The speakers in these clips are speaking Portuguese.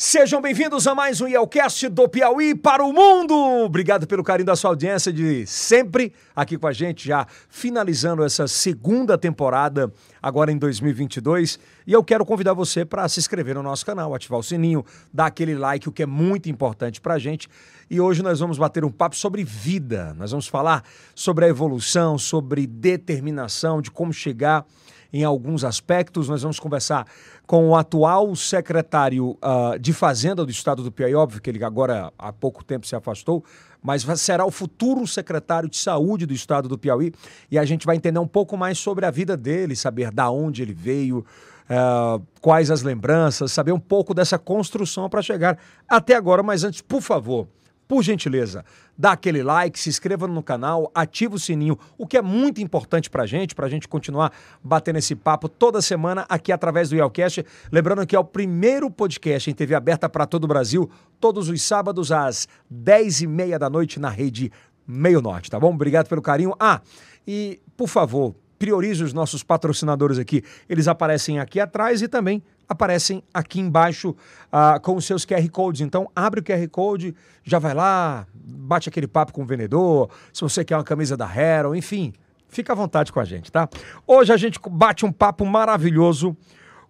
Sejam bem-vindos a mais um Yelcast do Piauí para o mundo. Obrigado pelo carinho da sua audiência de sempre aqui com a gente, já finalizando essa segunda temporada agora em 2022. E eu quero convidar você para se inscrever no nosso canal, ativar o sininho, dar aquele like, o que é muito importante para a gente. E hoje nós vamos bater um papo sobre vida. Nós vamos falar sobre a evolução, sobre determinação, de como chegar em alguns aspectos. Nós vamos conversar com o atual secretário uh, de Fazenda do Estado do Piauí, óbvio que ele agora há pouco tempo se afastou, mas será o futuro secretário de Saúde do Estado do Piauí e a gente vai entender um pouco mais sobre a vida dele, saber da onde ele veio, uh, quais as lembranças, saber um pouco dessa construção para chegar até agora. Mas antes, por favor, por gentileza, dá aquele like, se inscreva no canal, ativa o sininho, o que é muito importante pra gente, pra gente continuar batendo esse papo toda semana aqui através do Yelcast. Lembrando que é o primeiro podcast em TV aberta para todo o Brasil, todos os sábados às 10 e meia da noite na rede Meio Norte, tá bom? Obrigado pelo carinho. Ah, e por favor, priorize os nossos patrocinadores aqui. Eles aparecem aqui atrás e também aparecem aqui embaixo uh, com os seus QR Codes. Então, abre o QR Code, já vai lá, bate aquele papo com o vendedor, se você quer uma camisa da Hero, enfim, fica à vontade com a gente, tá? Hoje a gente bate um papo maravilhoso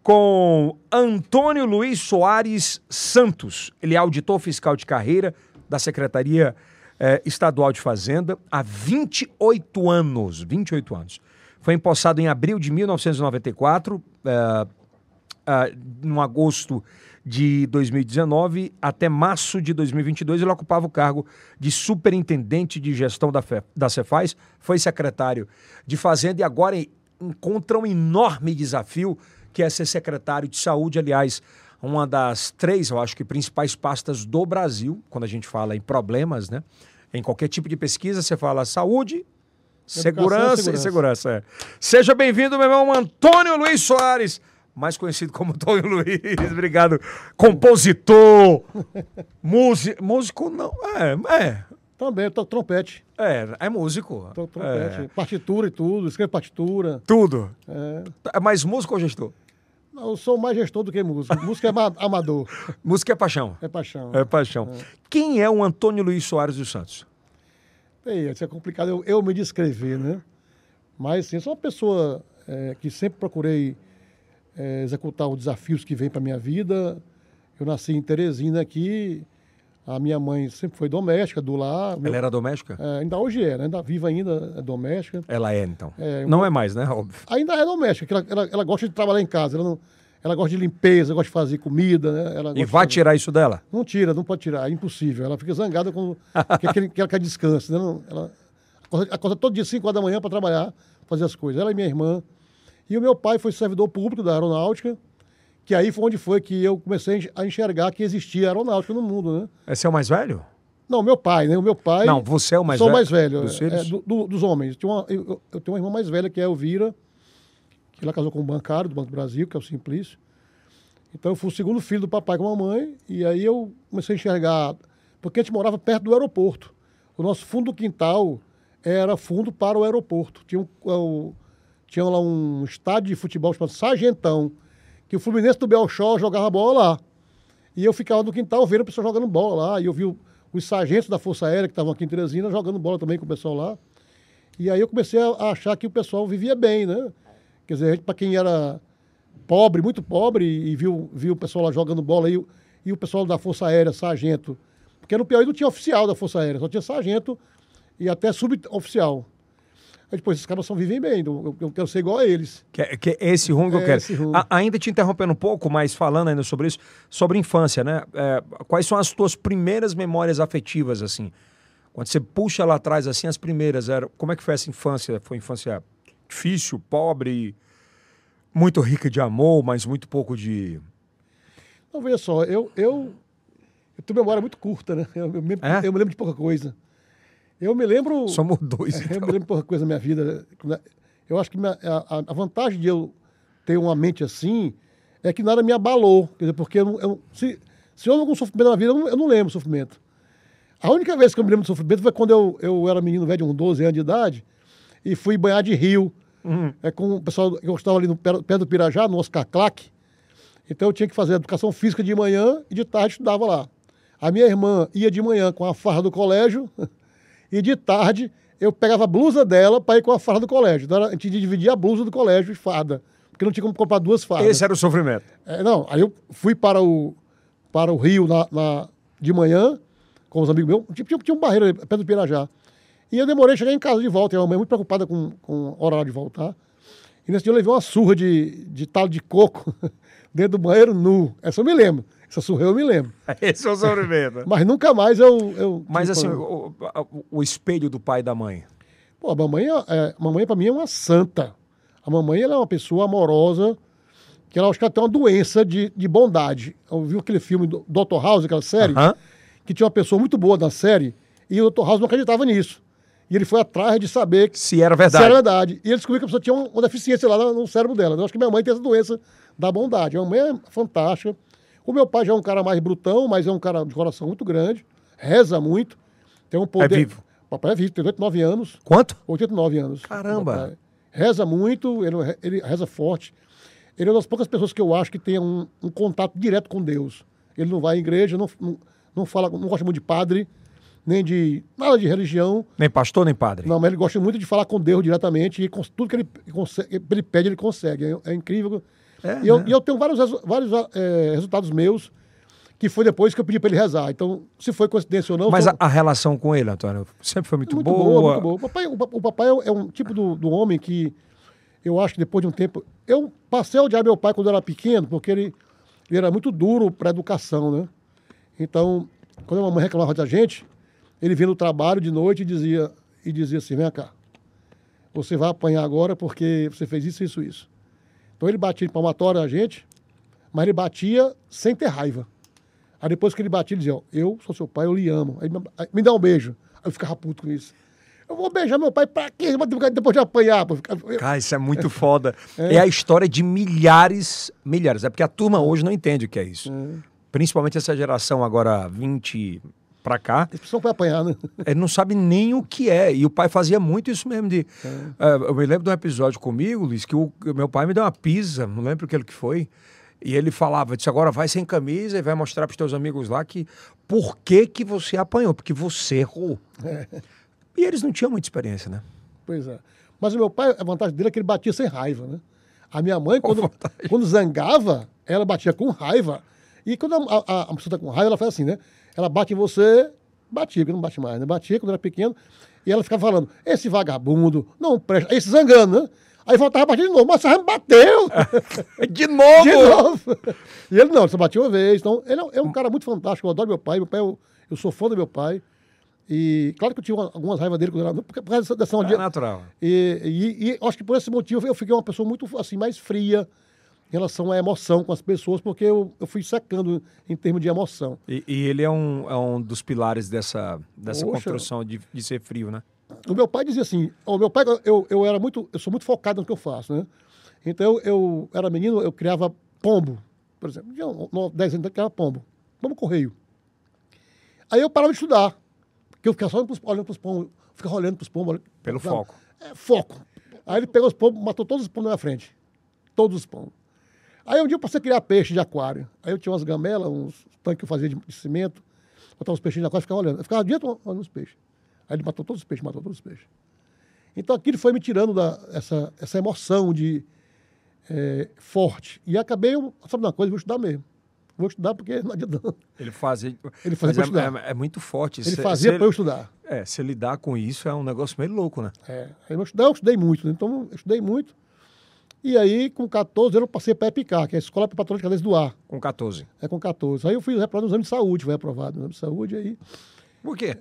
com Antônio Luiz Soares Santos. Ele é auditor fiscal de carreira da Secretaria eh, Estadual de Fazenda há 28 anos. 28 anos. Foi empossado em abril de 1994, eh, uh, no agosto de 2019 até março de 2022 ele ocupava o cargo de superintendente de gestão da, Fe, da Cefaz, foi secretário de Fazenda e agora encontra um enorme desafio que é ser secretário de saúde, aliás, uma das três, eu acho que principais pastas do Brasil, quando a gente fala em problemas, né? Em qualquer tipo de pesquisa, você fala saúde, segurança, segurança, e segurança. É. Seja bem-vindo, meu irmão Antônio Luiz Soares mais conhecido como Tonho Luiz. Obrigado. Compositor, músico. Músico não. É, é. Também, trompete. É, é músico. Toco trompete. É. Partitura e tudo, escrevo partitura. Tudo. É. é mais músico ou gestor? Não, eu sou mais gestor do que músico. música é amador. música é paixão. É paixão. É paixão. É. Quem é o Antônio Luiz Soares dos Santos? Bem, isso é complicado eu, eu me descrever, né? Mas, sim, sou uma pessoa é, que sempre procurei é, executar os desafios que vêm para minha vida. Eu nasci em Teresina aqui. A minha mãe sempre foi doméstica, do lar. Ela era doméstica? É, ainda hoje é, né? ainda viva ainda, é doméstica. Ela é, então. É, não é mais, né? Óbvio. Ainda é doméstica, ela, ela, ela, gosta de trabalhar em casa. Ela, não, ela gosta de limpeza, gosta de fazer comida. Né? Ela e vai de... tirar isso dela? Não tira, não pode tirar, é impossível. Ela fica zangada quando que, que ela quer descanso. Né? Ela acorda todo dia 5 horas da manhã para trabalhar, fazer as coisas. Ela e minha irmã e o meu pai foi servidor público da aeronáutica, que aí foi onde foi que eu comecei a enxergar que existia aeronáutica no mundo, né? Esse é o mais velho? Não, meu pai, né? O meu pai. Não, você é o mais sou velho. mais velho. Dos, é, do, do, dos homens. Eu tenho, uma, eu, eu tenho uma irmã mais velha que é a Elvira, que ela casou com um bancário do Banco do Brasil, que é o Simplício. Então eu fui o segundo filho do papai com a mamãe, e aí eu comecei a enxergar. Porque a gente morava perto do aeroporto. O nosso fundo do quintal era fundo para o aeroporto. Tinha um, o, tinha lá um estádio de futebol chamado Sargentão, que o Fluminense do Belchó jogava bola lá. E eu ficava no quintal vendo o pessoal jogando bola lá. E eu vi os sargentos da Força Aérea que estavam aqui em Teresina jogando bola também com o pessoal lá. E aí eu comecei a achar que o pessoal vivia bem, né? Quer dizer, para quem era pobre, muito pobre, e viu, viu o pessoal lá jogando bola, e, e o pessoal da Força Aérea, sargento. Porque no Piauí não tinha oficial da Força Aérea, só tinha sargento e até suboficial. Aí depois, esses caras só vivem bem, eu, eu quero ser igual a eles. Que, é, que é esse rumo que é eu quero. A, ainda te interrompendo um pouco, mas falando ainda sobre isso, sobre infância, né? É, quais são as tuas primeiras memórias afetivas, assim? Quando você puxa lá atrás, assim, as primeiras, era, como é que foi essa infância? Foi infância difícil, pobre, muito rica de amor, mas muito pouco de... Não, veja só, eu, eu, eu tenho memória muito curta, né? Eu, eu, é? eu me lembro de pouca coisa. Eu me lembro. Somos dois. Então. Eu me lembro por coisa da minha vida. Eu acho que minha, a, a, vantagem de eu ter uma mente assim é que nada me abalou. Quer dizer, porque eu, eu, se, se houve algum sofrimento na vida, eu não, eu não lembro sofrimento. A única vez que eu me lembro de sofrimento foi quando eu, eu era menino velho, de uns 12 anos de idade, e fui banhar de rio. Uhum. É com o pessoal que eu estava ali no pé, pé do Pirajá, no Oscar Claque. Então eu tinha que fazer educação física de manhã e de tarde estudava lá. A minha irmã ia de manhã com a farra do colégio e de tarde eu pegava a blusa dela para ir com a farra do colégio. Então a gente dividia a blusa do colégio de farda, porque não tinha como comprar duas fardas. Esse era o sofrimento. É, não, aí eu fui para o, para o Rio na, na- de manhã com os amigos meus. Tinha, tinha, um barreiro ali, perto do Pirajá. E eu demorei a chegar em casa de volta. E a mamãe muito preocupada com, com a hora de voltar. E nesse dia eu levei uma surra de, de talo de coco dentro do banheiro nu. Essa eu me lembro. Essa surra eu me lembro. Esse é o sofrimento. Mas nunca mais eu. eu Mas assim, o, o- o espelho do pai e da mãe. Pô, a mamãe, é, é, a mamãe para mim é uma santa. A mamãe ela é uma pessoa amorosa, que ela acho que ela tem uma doença de, de bondade. Eu vi aquele filme do Dr. House, aquela série, Aham. que tinha uma pessoa muito boa na série, e o Dr. House não acreditava nisso. E ele foi atrás de saber que Se era se verdade. era verdade. E ele descobriu que a pessoa tinha um- uma deficiência lá no, no cérebro dela. Eu acho que minha mãe tem essa doença da bondade. A mamãe é fantástica. O meu pai já é um cara mais brutão, mas é um cara de coração muito grande. Reza muito. Tem um poder. vivo? Papai é vivo, tem 89 anos. Quanto? 89 anos. Caramba. Reza muito, ele, ele reza forte. Ele é uma das poucas pessoas que eu acho que tem um, um contato direto com Deus. Ele não vai à igreja, não, não, não fala, não gosta muito de padre, nem de nada de religião. Nem pastor, nem padre. Não, mas ele gosta muito de falar com Deus diretamente e com tudo que ele, ele pede, ele consegue. É, é incrível. É, e, eu, né? e eu tenho vários, vários eh, resultados meus que foi depois que eu pedi para ele rezar. Então, se foi coincidência ou não. Mas foi- a, a relação com ele, Antônio, sempre foi muito, muito boa. boa, muito boa. O papai, o, o papai é um- é um tipo do, do homem que eu acho que depois de um tempo. Eu passei a odiar meu pai quando eu era pequeno, porque ele, ele era muito duro para a educação, né? Então, quando a mamãe reclamava da gente, ele vinha no trabalho de noite e dizia, e dizia assim: vem cá, você vai apanhar agora porque você fez isso, isso, isso. Então ele batia em palmatória a gente, mas ele batia sem ter raiva. Aí depois que ele batia, ele dizia, ó, eu sou seu pai, eu lhe amo. Aí me, dá um beijo. Aí eu ficava puto com isso. Eu vou beijar meu pai pra quê? Depois de apanhar. pô. Cara, isso é muito foda. É. a história de milhares, milhares. É porque a turma hoje não entende o que é isso. Principalmente essa geração agora 20 pra cá, Eles precisam pra apanhar, né? ele não sabe nem o que é. E o pai fazia muito isso mesmo de... É, eu me lembro de um episódio comigo, Luiz, que o meu pai me deu uma pizza, não lembro o que ele que foi. E ele falava, disse, agora vai sem camisa e vai mostrar pros teus amigos lá que por que que você apanhou, porque você errou. E eles não tinham muita experiência, né? Pois é. Mas o meu pai, a vantagem dele é que ele batia sem raiva, né? A minha mãe, quando, quando zangava, ela batia com raiva. E quando a, a, a pessoa tá com raiva, ela faz assim, né? Ela bate em você, batia, que não bate mais, né? Batia quando era pequeno. E ela ficava falando, esse vagabundo, não presta. Aí se zangando, né? Aí voltava a bater de novo, mas você me bateu! De novo! de novo! E ele não, ele só batia uma vez. Então, ele é, é um cara muito fantástico. Eu adoro meu pai. Meu pai, eu, eu sou fã do meu pai. E claro que eu tive uma- algumas raivas dele quando era. Por causa dessa, dessa É onde- natural. e, e, e acho que por esse motivo eu fiquei uma pessoa muito assim mais fria em relação à emoção com as pessoas, porque eu, eu fui secando em termos de emoção. E, e ele é um, é um dos pilares dessa, dessa Poxa. construção de, de ser frio, né? O meu pai dizia assim, o meu pai, eu, eu era muito, eu sou muito focado no que eu faço, né? Então eu, eu era menino, eu criava pombo, por exemplo, tinha um- um- 10 anos eu criava pombo, pombo correio. Aí eu parava de estudar, porque eu ficava só olhando para os pombos, ficava olhando para os pombos. Pelo sabe? foco. É, foco. Aí ele pegou os pombos, matou todos os pombos na minha frente. Todos os pombos. Aí um dia eu passei a criar peixe de aquário. Aí eu tinha umas gamelas, uns tanques que eu fazia de, de cimento, botava os peixinhos de aquário e ficava olhando. Eu ficava o dia olhando os peixes. Aí ele matou todos os peixes, matou todos os peixes. Então aquilo foi me tirando da, essa, essa emoção de é, forte. E acabei, eu, sabe uma coisa, vou estudar mesmo. Vou estudar porque não adianta. não. Ele fazia. Ele fazia mas pra é, estudar. é- é muito forte. Ele fazia para eu estudar. É, se lidar com isso é um negócio meio louco, né? É. Aí eu, estudei, eu estudei muito, né? então eu estudei muito. E aí, com 14 anos, eu passei para a EPICAR, que é a Escola Preparatória de Cadeias do Ar. Com 14. É com 14. Aí eu fui reprovado no exame de saúde, foi aprovado no exame de saúde, aí, Por quê?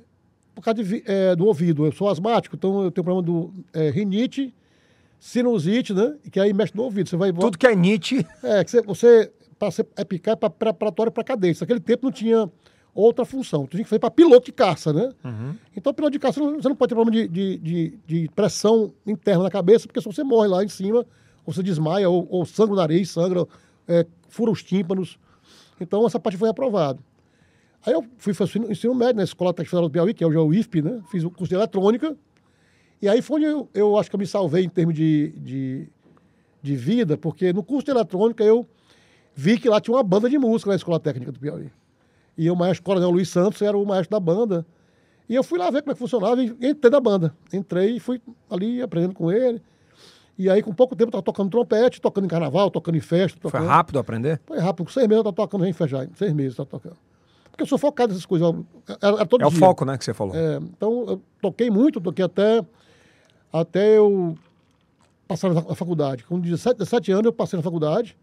por causa de é, do ouvido. Eu sou asmático, então eu tenho problema do é, rinite, sinusite, né? Que aí mexe no ouvido. Você vai Tudo que é Nietzsche. É, que você, você para ser EPICAR é para preparatório para cadete. Naquele tempo não tinha outra função. Tu tinha que fazer para piloto de caça, né? Então, piloto de caça, você não- você não pode ter problema de, de, de, de pressão interna na cabeça, porque senão você morre lá em cima, ou você desmaia, ou, ou sangra o nariz, sangra, é, fura os tímpanos. Então, essa parte foi aprovada. Aí eu fui fazer o ensino médio na Escola Técnica Federal do Piauí, que é é o IFP, né? Fiz o curso de eletrônica. E aí foi onde eu, eu acho que eu me salvei em termos de, de, de vida, porque no curso de eletrônica eu, vi que lá tinha uma banda de música na Escola Técnica do Piauí. E o maestro Coronel Luiz Santos era o maestro da banda. E eu fui lá ver como é que funcionava e entrei na banda. Entrei e fui ali aprendendo com ele. E aí, com pouco tempo, eu estava tocando trompete, tocando em carnaval, tocando em festa. Tocando... Foi rápido aprender? Foi rápido. Com seis meses eu estava tocando em. Seis meses eu estava tocando. Porque eu sou focado nessas coisas. Era, todo é dia. o foco, né, que você falou. É, então, eu toquei muito, toquei até, até eu passar na faculdade. Com 17, 17 anos, eu passei na faculdade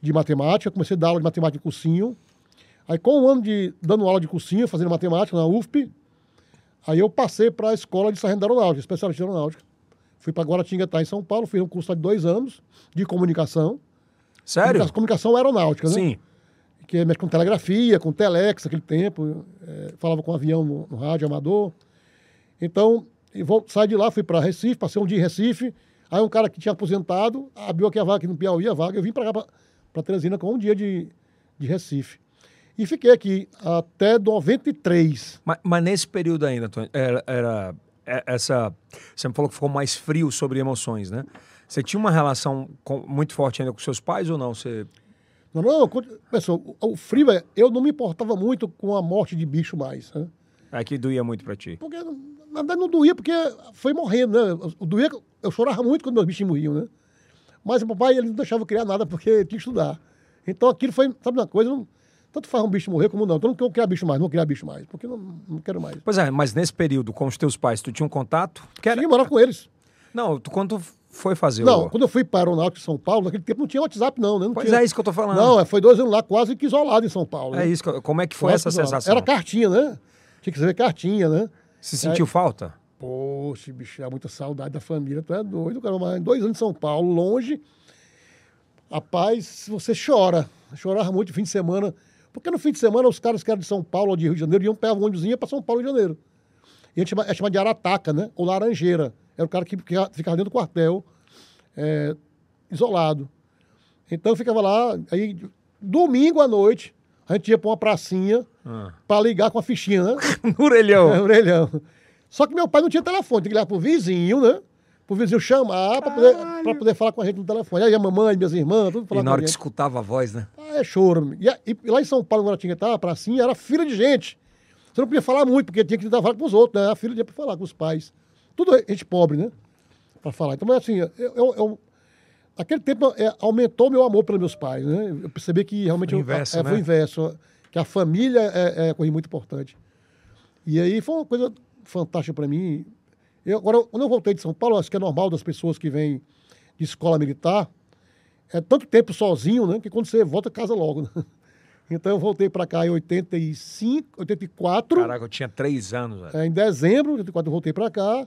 de matemática, comecei a dar aula de matemática em cursinho. Aí, com um ano de dando aula de cursinho, fazendo matemática na UFP, aí eu passei para a escola de sargento da aeronáutica, especialista em aeronáutica. Fui para Guaratinguetá, em São Paulo, fiz um curso de dois anos de comunicação. Sério? Comunicação aeronáutica, né? Sim. Que mexe com telegrafia, com telex, naquele tempo. É, falava com avião no, no, rádio amador. Então, vou, saí de lá, fui para Recife, passei um dia em Recife. Aí um cara que tinha aposentado, abriu aqui a vaga aqui no Piauí, a vaga. Eu vim para cá, para Teresina, com um dia de, de Recife. E fiquei aqui até 93. Mas, mas nesse período ainda, Antônio, era, era essa. Você me falou que ficou mais frio sobre emoções, né? Você tinha uma relação com, muito forte ainda com seus pais ou não? Você... Não, não, pessoal, o frio é. Eu não me importava muito com a morte de bicho mais. Né? É que doía muito pra ti. Porque, na verdade, não doía, porque foi morrendo, né? O doía, eu chorava muito quando meus bichos morriam, né? Mas o papai, ele não deixava eu criar nada porque tinha que estudar. Então aquilo foi, sabe uma coisa? Não, tanto faz um bicho morrer como não. Então não quero criar bicho mais, não criar bicho mais, porque não, não quero mais. Pois é, mas nesse período com os teus pais, tu tinha um contato? Porque era... Sim, morar com eles. Não, tu, quando foi fazer Não, o... quando eu fui para o Aeronáutico de São Paulo, naquele tempo não tinha WhatsApp, não, né? Não pois tinha... é isso que eu tô falando. Não, é, foi dois anos lá, quase que isolado em São Paulo. É né? isso, como é que foi essa sensação? Era cartinha, né? Tinha que escrever cartinha, né? Se sentiu é... falta? Poxa, bicho, é muita saudade da família, tu é doido, cara. Mas dois anos em São Paulo, longe. Rapaz, você chora. Chorava muito fim de semana. Porque no fim de semana os caras que eram de São Paulo ou de Rio de Janeiro iam pegar um ônibus para São Paulo e Rio de Janeiro. E a gente chama, é chamado de Arataca, né? Ou Laranjeira. Era o cara que ficava dentro do quartel, é, isolado. Então eu ficava lá, aí domingo à noite, a gente ia para uma pracinha ah. para ligar com a fichinha, né? no orelhão. É, orelhão. Só que meu pai não tinha telefone, tinha que ligar pro vizinho, né? Pro vizinho chamar para poder, pra poder falar com a gente no telefone. Aí a mamãe, minhas irmãs, tudo falar E na hora que escutava a voz, né? Ah, é choro. E, e, lá em São Paulo, Guaratinguetá, a pracinha, era fila de gente. Você não podia falar muito, porque tinha que dar vaga pros outros, né? A filha tinha para falar com os pais. Tudo gente pobre, né? Para falar. Então, mas assim, eu, eu, eu aquele tempo é, aumentou meu amor pelos meus pais, né? Eu percebi que realmente foi o inverso, eu, é, né? foi o inverso, que a família é, é coisa muito importante. E aí foi uma coisa fantástica para mim. Eu, agora, quando eu voltei de São Paulo, acho que é normal das pessoas que vêm de escola militar, é tanto tempo sozinho, né? Que quando você volta, casa logo. Né? Então eu voltei para cá em 85, 84. Caraca, eu tinha três anos. Velho. É, em dezembro, 84 eu voltei para cá.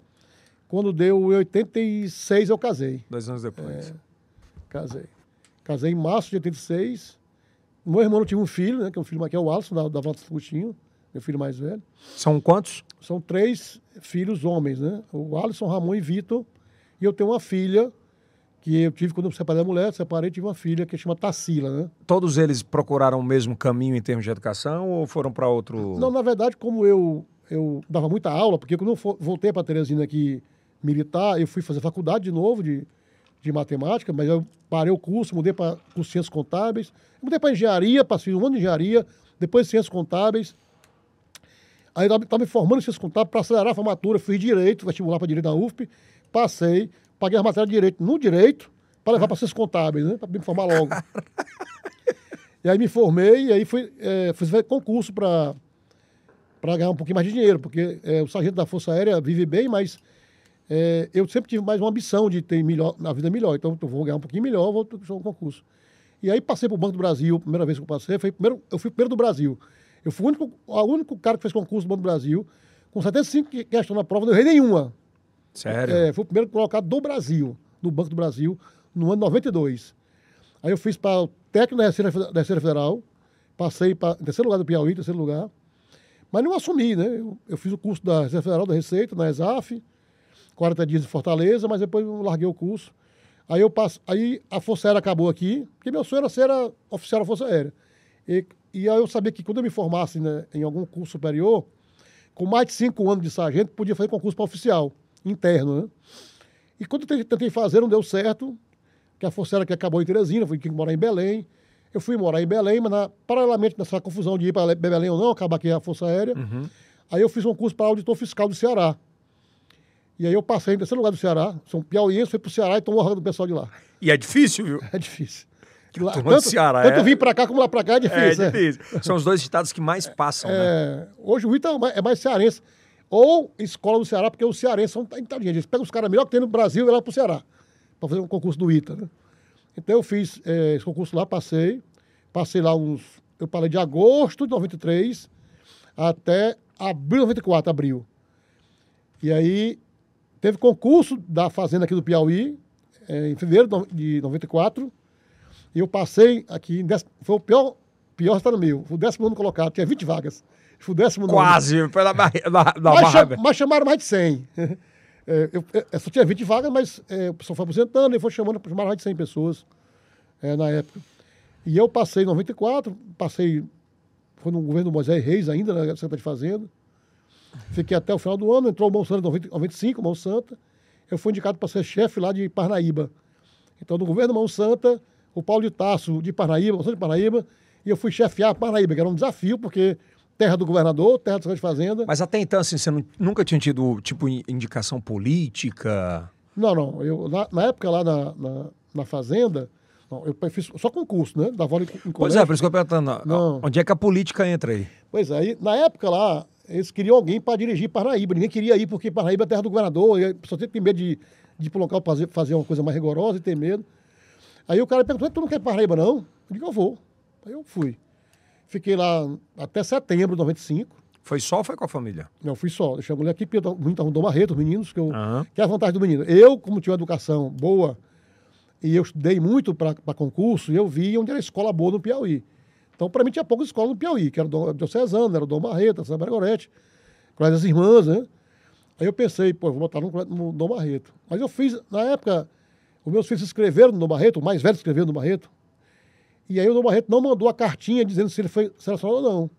Quando deu 86 eu casei. Dois anos depois. É, casei. Casei em março de 86. Meu irmão tinha um filho, né? Que é um filho que é o Alisson, da, da Volta Agostinho, meu filho mais velho. São quantos? São três filhos homens, né? O Alisson, Ramon e Vitor. E eu tenho uma filha que eu tive quando eu separei da mulher, separei, tive uma filha que chama Tassila, né? Todos eles procuraram o mesmo caminho em termos de educação ou foram para outro? Não, na verdade, como eu eu dava muita aula, porque quando eu voltei para Teresina aqui militar, eu fui fazer faculdade de novo de, de matemática, mas eu parei o curso, mudei para ciências contábeis, mudei para engenharia, passei um ano de engenharia, depois ciências contábeis. Aí eu estava me formando em contábeis para acelerar a formatura, fiz direito, vestibular para direito na UFP, passei, paguei as matérias de direito no direito para levar para ciências contábeis, né? Para me formar logo. e aí me formei e aí fui, é, fazer concurso para ganhar um pouquinho mais de dinheiro, porque é, o sargento da Força Aérea vive bem, mas é, eu sempre tive mais uma ambição de ter melhor, a vida melhor. Então, eu vou ganhar um pouquinho melhor, vou ter um concurso. E aí passei para o Banco do Brasil, a primeira vez que eu passei, foi primeiro, eu fui primeiro do Brasil. Eu fui o único, o único cara que fez concurso do Banco do Brasil, com 75 questões na prova, não errei nenhuma. Sério? É, fui o primeiro colocado do Brasil, no Banco do Brasil, no ano 92. Aí eu fiz para o técnico da Receita, da Receita Federal, passei para terceiro lugar do Piauí, terceiro lugar, mas não assumi, né? Eu, eu fiz o curso da Receita Federal da Receita, na ESAF, 40 dias em Fortaleza, mas depois eu larguei o curso. Aí eu passo, aí a Força Aérea acabou aqui, porque meu sonho era ser oficial da Força Aérea. E, e aí eu sabia que quando eu me formasse né, em algum curso superior, com mais de cinco anos de sargento, podia fazer concurso para oficial interno, né? E quando eu tentei fazer, não deu certo, que a Força Aérea que acabou em Teresina, fui que morar em Belém. Eu fui morar em Belém, mas na, paralelamente nessa confusão de ir para Belém ou não, acabar aqui a Força Aérea, Uhum. aí eu fiz um curso para auditor fiscal do Ceará. E aí eu passei em terceiro lugar do Ceará, sou um piauiense, fui para o Ceará e estou honrando o pessoal de lá. E é difícil, viu? É difícil. Lá, turma tanto, Ceará, tanto é? vir para cá como lá para cá é É difícil. é. difícil. São os dois estados que mais passam, né? É, hoje o Ita é mais- é mais cearense. Ou escola do Ceará, porque os cearenses são inteligentes. Eles pegam os caras melhor que tem no Brasil e lá pro Ceará. Para fazer um concurso do ITA, né? Então eu fiz é, esse concurso lá, passei. Passei lá uns. Eu parei de agosto de 93 até abril de 94, abril. E aí teve concurso da Fazenda aqui do Piauí, é, em fevereiro de 94. E eu passei aqui, foi o pior, pior estado meu. Fui o décimo nono colocado, tinha 20 vagas. Fui o décimo. Quase, pela barre... da, da Mas, cha- barra. mas chamaram mais de 100. É, eu, eu só tinha 20 vagas, mas é, o pessoal foi aposentando e foi chamando, chamaram mais de 100 pessoas é, na época. E eu passei em 94, passei, foi no governo do Moisés Reis ainda, na Secretaria de Fazenda. Fiquei até o final do ano, entrou o Mão Santa em 90 95, Mão Santa. Eu fui indicado para ser chefe lá de Parnaíba. Então, no governo Mão Santa, o Paulo de Tasso de Parnaíba, de Parnaíba, e eu fui chefiar Parnaíba, que era um desafio, porque terra do governador, terra do secretário de Fazenda. Mas até então, assim, você nu- nunca tinha tido, tipo, in- indicação política? Não, não. Eu, na, na época lá na, na, na Fazenda, não, eu fiz só concurso, né? Dava aula em, Pois é, por isso que eu perguntando. Não. Onde é que a política entra aí? Pois é, aí, na época lá, eles queriam alguém para dirigir Parnaíba. Ninguém queria ir, porque Parnaíba é terra do governador, e a pessoa tem medo de, de ir para o local fazer, fazer uma coisa mais rigorosa e ter medo. Aí o cara perguntou, tu não quer ir pra Parnaíba, não? Eu digo, eu vou. Aí eu fui. Fiquei lá até setembro de 95. Foi só ou foi com a família? Não, fui só. Deixei a mulher aqui, porque eu muito arrumou Marreto, os meninos, que, eu, Aham. que é a vantagem do menino. Eu, como tinha uma educação boa, e eu estudei muito para concurso, eu vi onde era escola boa no Piauí. Então, para mim, tinha poucas escolas no Piauí, que era o Dom Diocesano, era o Dom Marreto, Santa Margorete, Colégio das Irmãs, né? Aí eu pensei, pô, vou botar no, no Dom Barreto. Mas eu fiz, na época, os meus filhos se inscreveram no Dom Barreto, o mais velho se inscreveu no Dom Barreto. E aí o Dom Barreto não mandou a cartinha dizendo se ele foi selecionado ou não.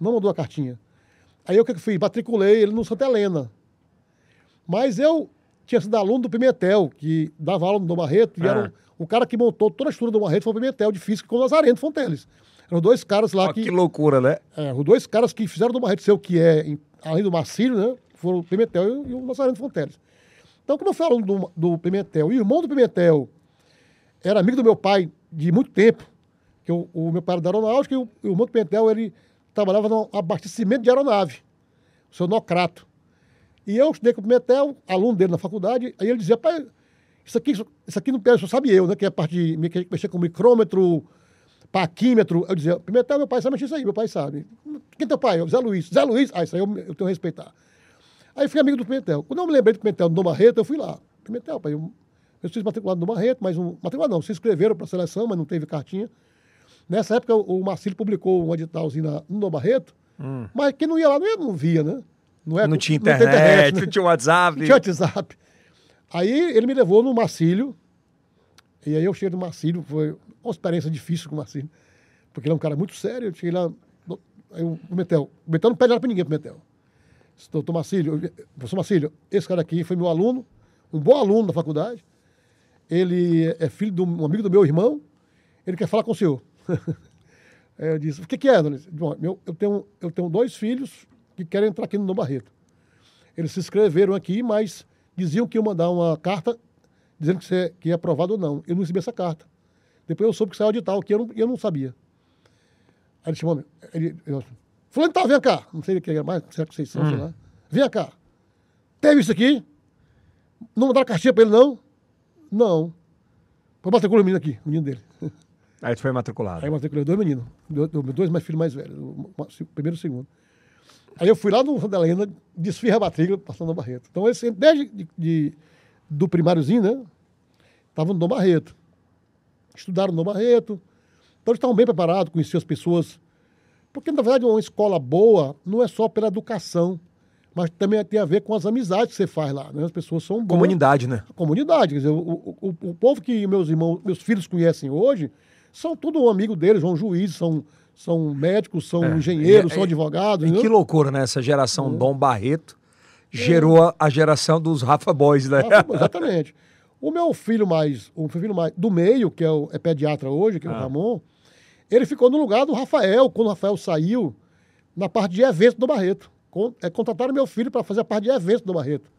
Não mandou a cartinha. Aí eu o que que fiz? Matriculei ele no Santa Helena. Mas eu tinha sido aluno do Pimentel, que dava aula no Dom Barreto, e Ah. era o, o cara que montou toda a estrutura do Dom Barreto foi o Pimentel, de física, com o Nazareno Fonteles. Eram dois caras lá Ó, que... que loucura, né? É, os dois caras que fizeram do Barreto ser o que é, em- além do Marcílio, né? Foram o Pimentel e, e o Nazareno Fonteles. Então, como eu fui aluno do, do Pimentel, o irmão do Pimentel era amigo do meu pai de muito tempo, que o, meu pai era da aeronáutica, e o, o irmão do Pimentel, ele trabalhava no abastecimento de aeronave, o seu Nocrato. E eu estudei com o Pimentel, aluno dele na faculdade, aí ele dizia, pai, isso aqui, isso aqui não só sabe eu, né? Que é a parte de que mexer com micrômetro, paquímetro. Eu dizia, Pimentel, meu pai sabe mexer isso aí, meu pai sabe. Quem é teu pai? Eu, Zé Luiz. Zé Luiz? Ah, isso aí eu, eu tenho que respeitar. Aí fui amigo do Pimentel. Quando eu me lembrei do Pimentel do Dom Barreto, eu fui lá. Pimentel, pai, eu, eu fiz matriculado no Barreto, mas um. Matriculado não, se inscreveram para a seleção, mas não teve cartinha. Nessa época, o o Marcílio publicou um editalzinho na, no Barreto, mas quem não ia lá não, ia, não via, né? é, Não tinha tem internet, né? não tinha WhatsApp. Não tinha WhatsApp. Aí ele me levou no Marcílio. E aí eu cheguei no Marcílio, foi uma experiência difícil com o Marcílio. Porque ele é um cara muito sério. Eu cheguei lá. Aí o Metel. O Metel não pede nada pra ninguém pro Metel. Doutor Marcílio, professor esse cara aqui foi meu aluno, um bom aluno da faculdade. Ele é filho de um amigo do meu irmão. Ele quer falar com o senhor. Eu disse, o que, que é, dona? Lícia?" Bom, meu- eu, tenho, eu tenho dois filhos que querem entrar aqui no Dom Barreto. Eles se inscreveram aqui, mas diziam que iam mandar uma carta dizendo que, você, que é aprovado ou não. Eu não recebi essa carta. Depois eu soube que saiu de tal, que eu não, eu não sabia. Aí ele chamou, ele, fulano tá, vem cá. Não sei o que era mais, será que vocês são, sei lá. Vem cá. Teve isso aqui? Não mandaram cartinha pra ele, não? Não. Foi matricular o menino aqui, o menino dele. Aí tu foi matriculado. Aí eu matriculei dois meninos, dois, dois mais filhos mais velhos, o primeiro e o segundo. Aí eu fui lá no Santa Helena, desfiz a matrícula, passando no Barreto. Então, esse, desde de, de- do primáriozinho, né? Estavam no Dom Barreto. Estudaram no Dom Barreto. Então, eles estavam bem preparados, conheciam as pessoas. Porque, na verdade, uma escola boa não é só pela educação, mas também tem a ver com as amizades que você faz lá. Né? As pessoas são boas Comunidade, né? a comunidade. Quer dizer, o, o, o povo que meus irmãos, meus filhos conhecem hoje, são tudo amigo deles, são juízes, são, são médicos, são É, engenheiros, e- são e- advogados. E que entendeu? loucura, né? Essa geração Dom Barreto gerou a, a geração dos Rafa Boys, né? Ah, Exatamente. O meu filho mais, o filho mais do meio, que é, o, é pediatra hoje, que é o Ah. Ramon, Ele ficou no lugar do Rafael, quando o Rafael saiu, na parte de eventos do Barreto. É, contrataram meu filho para fazer a parte de eventos do Barreto.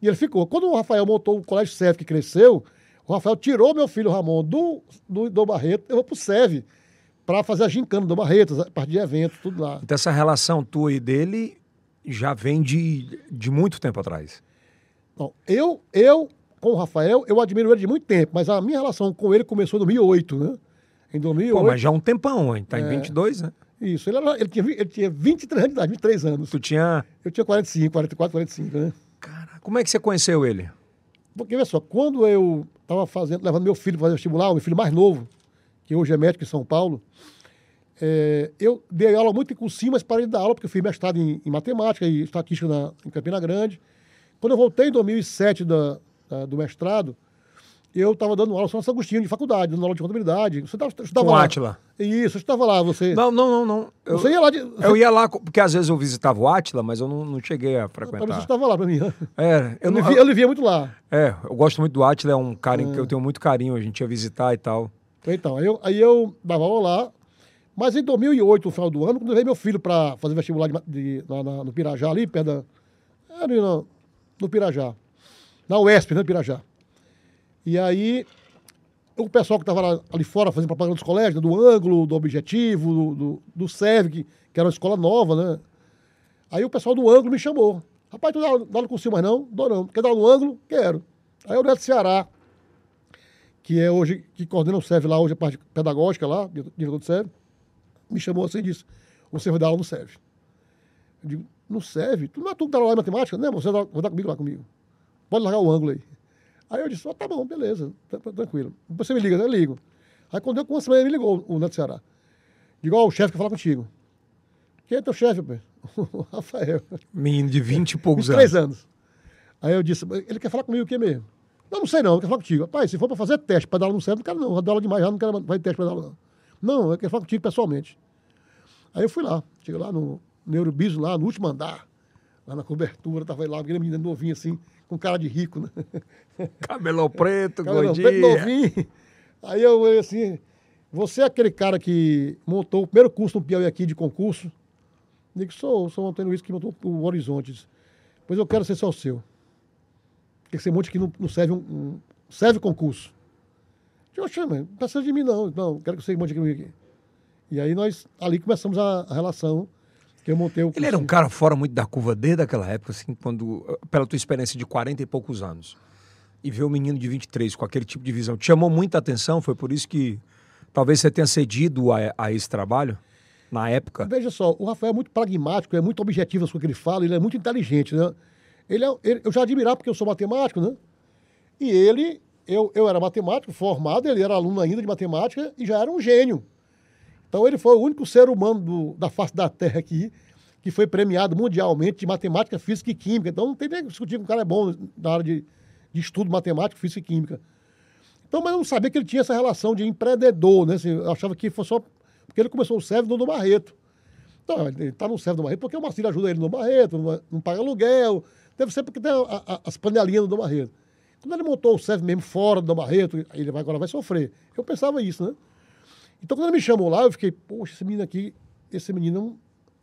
E ele ficou. Quando o Rafael montou o Colégio SEV, que cresceu, o Rafael tirou meu filho Ramon do, do, do Barreto, eu vou pro SEV, para fazer a gincana do Barreto, a parte de eventos, tudo lá. Então essa relação tua e dele já vem de, de muito tempo atrás. Bom, eu, eu, com o Rafael, eu admiro ele de muito tempo, mas a minha relação com ele começou em 2008, né? Em 2008. Pô, mas já há um tempão, hein? Tá É. em 22, né? Isso, ele, era, ele, tinha, ele tinha 23 anos de idade, 23 anos. Tu tinha... Eu tinha 45, 44, 45, né? Cara, como é que você conheceu ele? Porque, olha só, quando eu estava fazendo, levando meu filho para fazer vestibular, o meu filho mais novo, que hoje é médico em São Paulo, é, eu dei aula muito em cursinho, mas parei de dar aula porque eu fiz mestrado em, em matemática e estatística na, em Campina Grande. Quando eu voltei em 2007 da, da- do mestrado, eu estava dando aula só na São Agostinho, de faculdade, dando aula de contabilidade. Você estava estava Com lá. Átila. Isso, eu estava lá. Você, Não, não, não, não. Eu, você ia lá de. eu ia lá, porque às vezes eu visitava o Átila, mas eu não, não cheguei a Você frequentar. estava lá para mim. É, Eu, não, eu lhe via muito lá. é, eu gosto muito do Átila, é um cara em Hum. que eu tenho muito carinho, a gente ia visitar e tal. Então, aí eu, aí eu dava aula lá. Mas em 2008, no final do ano, quando eu levei meu filho para fazer vestibular de, de- lá na- no Pirajá, ali perto da. Ali no, no Pirajá. Na UESP, né, no Pirajá. E aí, o pessoal que estava ali fora fazendo propaganda dos colégios, né, do ângulo, do objetivo, do, do, do SEV, que, que era uma escola nova, né? Aí o pessoal do ângulo me chamou. Rapaz, tu dá dá aula cursinho mais não? Dou não. Quer dar no ângulo? Quero. Aí o Neto Ceará, que é hoje, que coordena o SEV lá, hoje a parte pedagógica lá, diretor do SEV, me chamou assim e disse, você vai dar aula no SEV. Eu digo, no SEV? Tu não é tu que dá aula em matemática? Não, você vai dar comigo lá comigo. Pode largar o ângulo aí. Aí eu disse, "Ah, tá bom, beleza, tá- tá tranquilo. Depois você me liga, né? Eu ligo. Aí quando deu com uma semana, ele me ligou, o Neto Ceará. Digo, ó, o chefe quer falar contigo. Quem é teu chefe, pai? O Rafael. Menino de 20 e poucos 23 anos. anos. Aí eu disse, ele quer falar comigo o que mesmo? Não, não sei não, eu quero falar contigo. Pai, se for para fazer teste para dar aula no não quero não, vou dar aula demais já, não quero fazer teste para dar aula não. Não, eu quero falar contigo pessoalmente. Aí eu fui lá, cheguei lá no Neurobiso, lá no último andar, lá na cobertura, tava lá, aquele menino novinho assim, com cara de rico, né? Cabelão preto, Cabelão gordinho. preto, novinho. Aí eu olhei assim, você é aquele cara que montou o primeiro curso no Piauí aqui de concurso? Eu digo, sou, sou o Antônio Luiz que montou o Horizonte. Disse, Pois eu quero ser só o seu. Quer que você monte aqui não, não serve um, um- serve concurso. Eu disse, "Oxe, mas não precisa de mim não. Não, quero que você monte aqui. E aí nós, ali começamos a, a relação que eu montei o Ele era um cara fora muito da curva desde aquela época, assim, quando, pela tua experiência de 40 e poucos anos, e ver o menino de 23 com aquele tipo de visão, te chamou muita atenção, foi por isso que talvez você tenha cedido a, a esse trabalho, na época. Veja só, o Rafael é muito pragmático, é muito objetivo as coisas que ele fala, ele é muito inteligente, né? Ele é, ele- eu já admirava porque eu sou matemático, né? E ele, eu, eu era matemático formado, ele era aluno ainda de matemática e já era um gênio. Então ele foi o único ser humano do- da face da Terra aqui que foi premiado mundialmente de matemática, física e química. Então não tem nem que discutir que o cara é bom na área de, de estudo matemático, física e química. Então, mas eu não sabia que ele tinha essa relação de empreendedor, né? Assim, eu achava que foi só porque ele começou o serve no do Barreto. Então, ele está no serve do Barreto porque o Marcílio ajuda ele no Barreto, não, não paga aluguel. Deve ser porque tem a- a- as panelinhas do Barreto. Quando ele montou o serve mesmo fora do Barreto, ele vai, agora vai sofrer. Eu pensava isso, né? Então, quando ele me chamou lá, eu fiquei, poxa, esse menino aqui, esse menino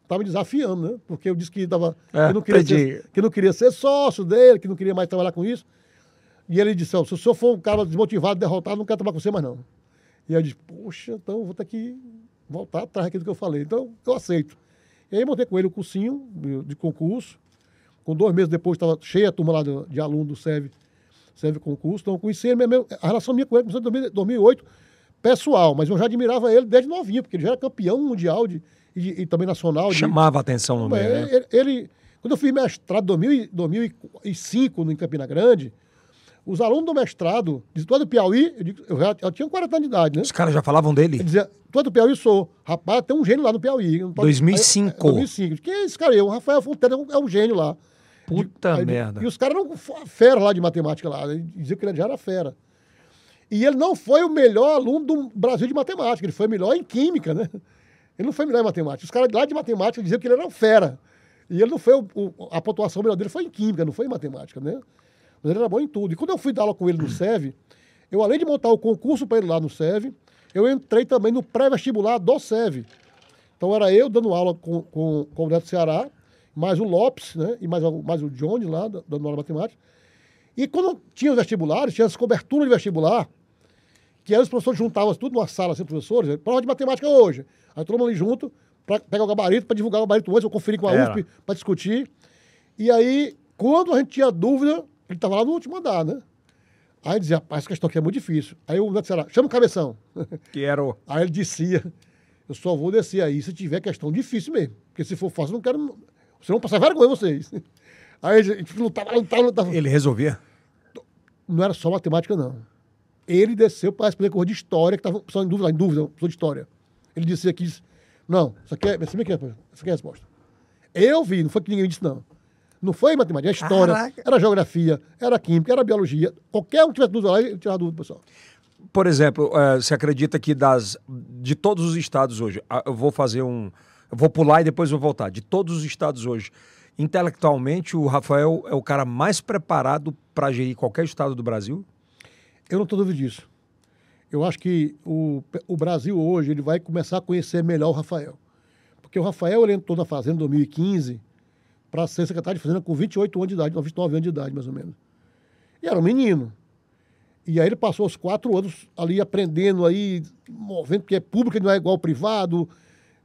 tá me desafiando, né? Porque eu disse que, tava, É, que, não queria ser, que não queria ser sócio dele, que não queria mais trabalhar com isso. E ele disse, ó, se o senhor for um cara desmotivado, derrotado, não quero trabalhar com você mais não. E eu disse, poxa, então vou ter que voltar atrás daquilo que eu falei. Então, eu aceito. E aí montei com ele o cursinho de, concurso. Com dois meses depois, estava cheia a turma lá de, de aluno do SEV, SEV Concurso. Então, eu conheci ele mesmo. A relação minha com ele começou em 2000 2008, pessoal. Mas eu já admirava ele desde novinho, porque ele já era campeão mundial de, e, e também nacional. de- Chamava a atenção no meio, é, né? ele, ele- quando eu fiz mestrado em 2000 e- 2005 no, em Campina Grande, os alunos do mestrado, de todo o Piauí, eu, digo, eu, já, eu tinha 40 anos de idade, né? Os caras já falavam Ele dele. dizia, tu é do Piauí? Sou. Rapaz, tem um gênio lá no Piauí. Pode- 2005. Aí, é, 2005. Quem é esse cara aí? O Rafael Fonteira é um, é gênio lá. Puta Aí, merda. E os caras eram fera lá de matemática lá. Ele dizia que ele já era fera. E ele não foi o melhor aluno do Brasil de matemática. Ele foi melhor em química, né? Ele não foi melhor em matemática. Os caras lá de matemática diziam que ele era um fera. E ele não foi... o- o- a pontuação melhor dele foi em química, não foi em matemática, né? Mas ele era bom em tudo. E quando eu fui dar aula com ele no SEV, eu, além de montar o concurso para ele lá no SEV, eu entrei também no pré-vestibular do SEV. Então era eu dando aula com, com, com o Neto Ceará, mais o Lopes, né? E mais, mais o Johnny lá, dando aula de matemática. E quando tinha os vestibulares, tinha as coberturas de vestibular, que aí os professores juntavam tudo numa sala, assim, professores, prova de matemática hoje. Aí todo mundo ali junto, para pegar o gabarito, para divulgar o gabarito antes, eu conferi com a Era. USP para discutir. E aí, quando a gente tinha dúvida, ele estava lá no último andar, né? Aí dizia, rapaz, essa questão aqui é muito difícil. Aí o Neto Ceará, chama o cabeção. Que era o... Aí ele dizia, eu só vou descer aí se tiver questão difícil mesmo. Porque se for fácil, eu não quero... Vocês vão passar vergonha, vocês. Aí a gente lutava, lutava, lutava. Ele resolvia? Não era só matemática, não. Ele desceu para responder coisa de história, que estava só em dúvida, em dúvida, de história. Ele disse aqui, não, isso aqui é, isso aqui é, isso aqui é a resposta. Eu vi, não foi que ninguém me disse, não. Não foi matemática, era história, Caraca. era geografia, era química, era biologia. Qualquer um que tivesse dúvida lá, ele tirava dúvida, pessoal. Por exemplo, uh, você acredita que das, de todos os estados hoje, eu vou fazer um. Eu vou pular e depois vou voltar. De todos os estados hoje, intelectualmente, o Rafael é o cara mais preparado para gerir qualquer estado do Brasil? Eu não estou dúvida disso. Eu acho que o, o Brasil hoje ele vai começar a conhecer melhor o Rafael. Porque o Rafael ele entrou na Fazenda em 2015 para ser secretário de Fazenda com 28 anos de idade, 29 anos de idade, mais ou menos. E era um menino. E aí ele passou os quatro anos ali aprendendo aí, movendo, porque é público, não é igual ao privado,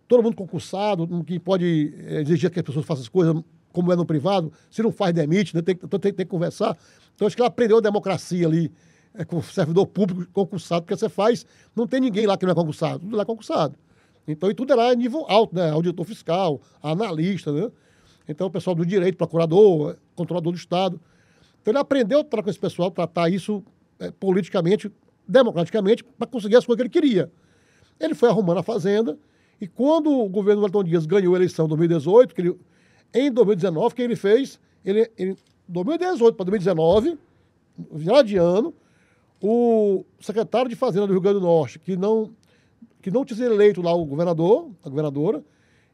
todo mundo concursado, que pode eh, exigir que as pessoas façam as coisas como é no privado, se não faz, demite, né? tem, então tem, tem que conversar. Então acho que ele aprendeu a democracia ali, é, com servidor público concursado, porque você faz, não tem ninguém lá que não é concursado, tudo lá é concursado. Então, e tudo lá nível alto, né? Auditor fiscal, analista, né? Então, o pessoal do direito, procurador, controlador do Estado. Então, ele aprendeu a tratar com esse pessoal, tratar isso é, politicamente, democraticamente, para conseguir as coisas que ele queria. Ele foi arrumando a Fazenda, e quando o governo Wellington Dias ganhou a eleição em 2018, que ele, em 2019, o que ele fez? Ele, ele 2018 para 2019, final de ano, o secretário de Fazenda do Rio Grande do Norte, que não, que não tinha eleito lá o governador, a governadora,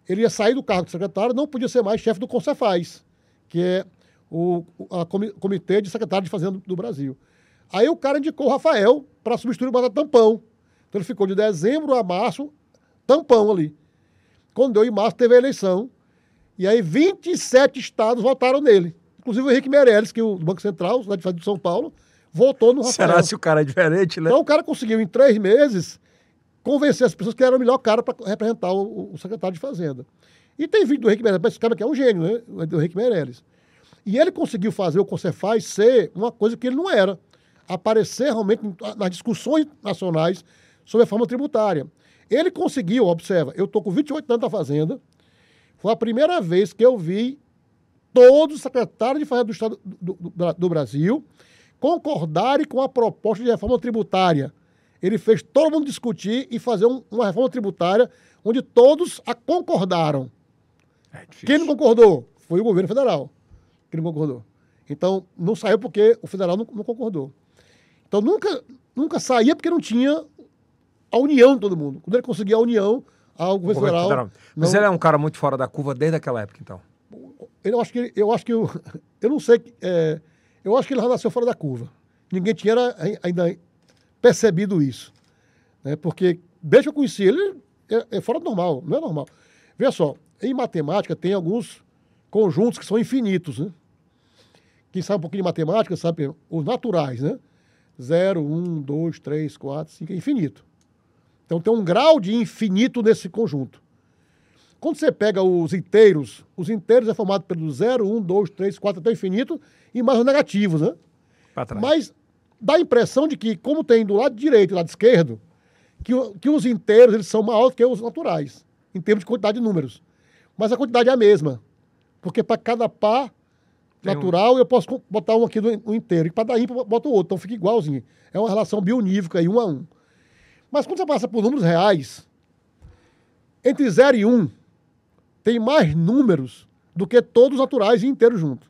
ele ia sair do cargo de secretário, não podia ser mais chefe do Concefaz, que é o a comitê de secretário de Fazenda do Brasil. Aí o cara indicou o Rafael para substituir o Batata Tampão. Então ele ficou de dezembro a março, tampão ali. Quando deu em março, teve a eleição. E aí 27 estados votaram nele. Inclusive o Henrique Meirelles, que é o Banco Central, lá de São Paulo, votou no Rafael. Será se o cara é diferente, né? Então o cara conseguiu, em três meses, convencer as pessoas que era o melhor cara para representar o, o, secretário de Fazenda. E tem vídeo do Henrique Meirelles, esse cara aqui é um gênio, né? Do Henrique Meirelles. E ele conseguiu fazer o Concefaz ser uma coisa que ele não era. Aparecer realmente nas discussões nacionais sobre a forma tributária. Ele conseguiu, observa, eu estou com 28 anos da Fazenda, foi a primeira vez que eu vi todos os secretários de Fazenda do Estado do, do, do Brasil concordarem com a proposta de reforma tributária. Ele fez todo mundo discutir e fazer um, uma reforma tributária onde todos a concordaram. É Quem não concordou? Foi o governo federal que não concordou. Então, não saiu porque o federal não, não concordou. Então, nunca, nunca saía porque não tinha a união de todo mundo. Quando ele conseguia a união, ao governo, federal. federal. Mas não... ele é um cara muito fora da curva desde aquela época, então. Eu acho que eu acho que eu, eu não sei. É, eu acho que ele já nasceu fora da curva. Ninguém tinha ainda percebido isso. Né? Porque, desde que eu conheci ele, é, é fora do normal, não é normal. Veja só, em matemática tem alguns conjuntos que são infinitos, né? Quem sabe um pouquinho de matemática sabe os naturais, né? 0, 1, 2, 3, 4, 5, é infinito. Então tem um grau de infinito nesse conjunto. Quando você pega os inteiros, os inteiros é formado pelo 0, 1, 2, 3, 4 até o infinito e mais os negativos, né? Mas dá a impressão de que, como tem do lado direito e do lado esquerdo, que, que os inteiros eles são maiores que os naturais, em termos de quantidade de números. Mas a quantidade é a mesma. Porque para cada par tem natural, um... eu posso botar um aqui no, inteiro. E para dar ímpar, eu boto o outro. Então fica igualzinho. É uma relação bionívoca aí, um a um. Mas quando você passa por números reais, entre 0 e 1, um, tem mais números do que todos os naturais e inteiros juntos.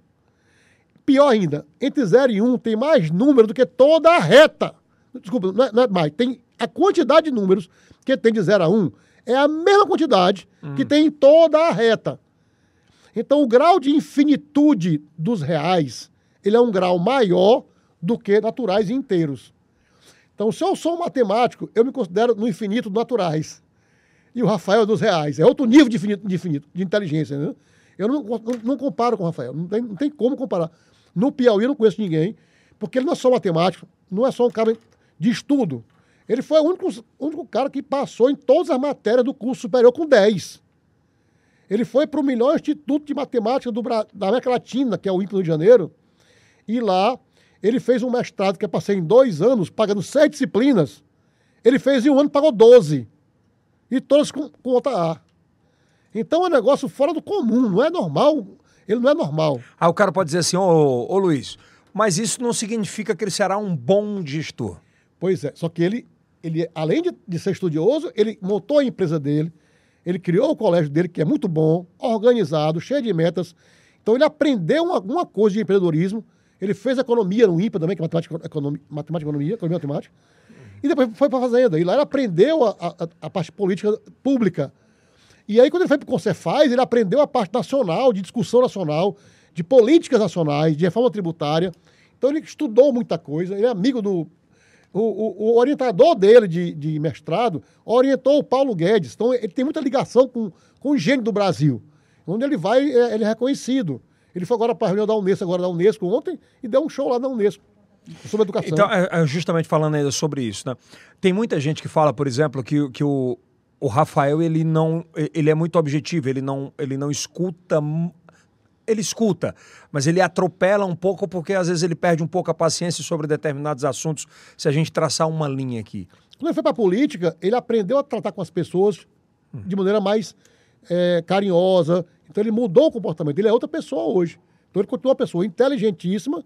Pior ainda, entre 0 e 1 um, tem mais número do que toda a reta. Desculpa, não é, não é, mais. Tem a quantidade de números que tem de 0 a 1 um, é a mesma quantidade hum. que tem em toda a reta. Então, o grau de infinitude dos reais, ele é um grau maior do que naturais e inteiros. Então, se eu sou um matemático, eu me considero no infinito naturais. E o Rafael é dos reais. É outro nível de de, de inteligência. Né? Eu não, não, não, comparo com o Rafael. Não tem, não tem como comparar. No Piauí eu não conheço ninguém, porque ele não é só matemático, não é só um cara de estudo. Ele foi o único, único cara que passou em todas as matérias do curso superior com 10. Ele foi para o melhor instituto de matemática do, da América Latina, que é o INPE do Rio de Janeiro, e lá ele fez um mestrado que é passei em dois anos, pagando sete disciplinas. Ele fez em um ano, pagou 12. E todas com, com nota A. Então é um negócio fora do comum, não é normal. Ele não é normal. Ah, o cara pode dizer assim, ô, ô Luiz, mas isso não significa que ele será um bom gestor. Pois é, só que ele, ele além de, de ser estudioso, ele montou a empresa dele, ele criou o colégio dele, que é muito bom, organizado, cheio de metas. Então ele aprendeu alguma coisa de empreendedorismo ele fez economia no IMPA também, que é matemática, economia, matemática economia, economia matemática. E depois foi para a Fazenda. E lá ele aprendeu a, a, a, parte política pública. E aí, quando ele foi para o Concefaz, ele aprendeu a parte nacional, de discussão nacional, de políticas nacionais, de reforma tributária. Então, ele estudou muita coisa. Ele é amigo do. O, o, o orientador dele de, de, mestrado orientou o Paulo Guedes. Então, ele tem muita ligação com, com o gênio do Brasil. Onde ele vai, é, ele é reconhecido. Ele foi agora para a reunião da Unesco, agora da Unesco ontem, e deu um show lá na Unesco sobre educação. Então, é, é, justamente falando ainda sobre isso, né? Tem muita gente que fala, por exemplo, que, que o, o Rafael ele não ele é muito objetivo, ele não ele não escuta ele escuta, mas ele atropela um pouco porque às vezes ele perde um pouco a paciência sobre determinados assuntos. Se a gente traçar uma linha aqui. Quando ele foi para a política, ele aprendeu a tratar com as pessoas de maneira mais é, carinhosa. Então ele mudou o comportamento. Ele é outra pessoa hoje. Então ele continua uma pessoa inteligentíssima,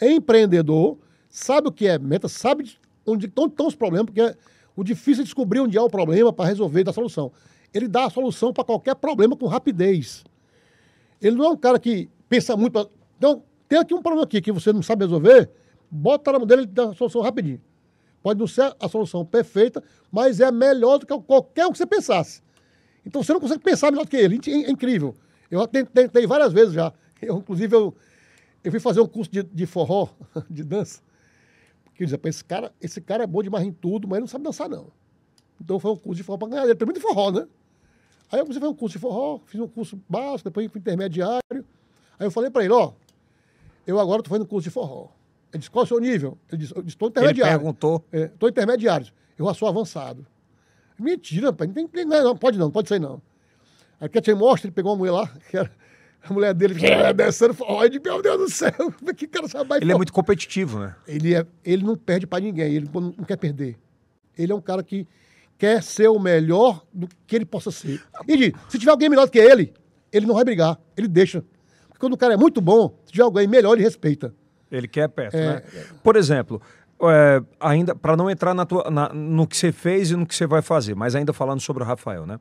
é empreendedor, sabe o que é meta, sabe onde estão, estão os problemas, porque é, o difícil é descobrir onde há o problema para resolver e dar solução. Ele dá a solução para qualquer problema com rapidez. Ele não é um cara que pensa muito. Pra... Então, tem aqui um problema aqui que você não sabe resolver, bota na mão dele e dá a solução rapidinho. Pode não ser a solução perfeita, mas é melhor do que qualquer um que você pensasse. Então você não consegue pensar melhor do que ele. É incrível. Eu tentei várias vezes já. Eu, inclusive, eu, eu fui fazer um curso de, de forró, de dança. Porque eu dizia, esse cara, esse cara é bom demais em tudo, mas ele não sabe dançar, não. Então foi um curso de forró para ganhar. Ele tem muito forró, né? Aí eu comecei a fazer um curso de forró, fiz um curso básico, depois fui intermediário. Aí eu falei para ele, ó, eu agora estou fazendo curso de forró. Ele disse, qual é o seu nível? Ele disse, estou intermediário. Ele perguntou. Estou é, intermediário. Eu já sou avançado. Mentira, pai. Não, tem, não, não, pode não, pode ser não. Aí que te mostra, ele pegou uma mulher lá, que era a mulher dele descendo, olha, meu Deus do céu, que cara sabe Ele é muito competitivo, né? Ele, é, ele não perde para ninguém, ele não quer perder. Ele é um cara que quer ser o melhor do que ele possa ser. E se tiver alguém melhor do que ele, ele não vai brigar, ele deixa. Porque quando o cara é muito bom, se tiver alguém melhor, ele respeita. Ele quer perto, é, né? É... Por exemplo, é, ainda para não entrar na tua, na, no que você fez e no que você vai fazer, mas ainda falando sobre o Rafael, né?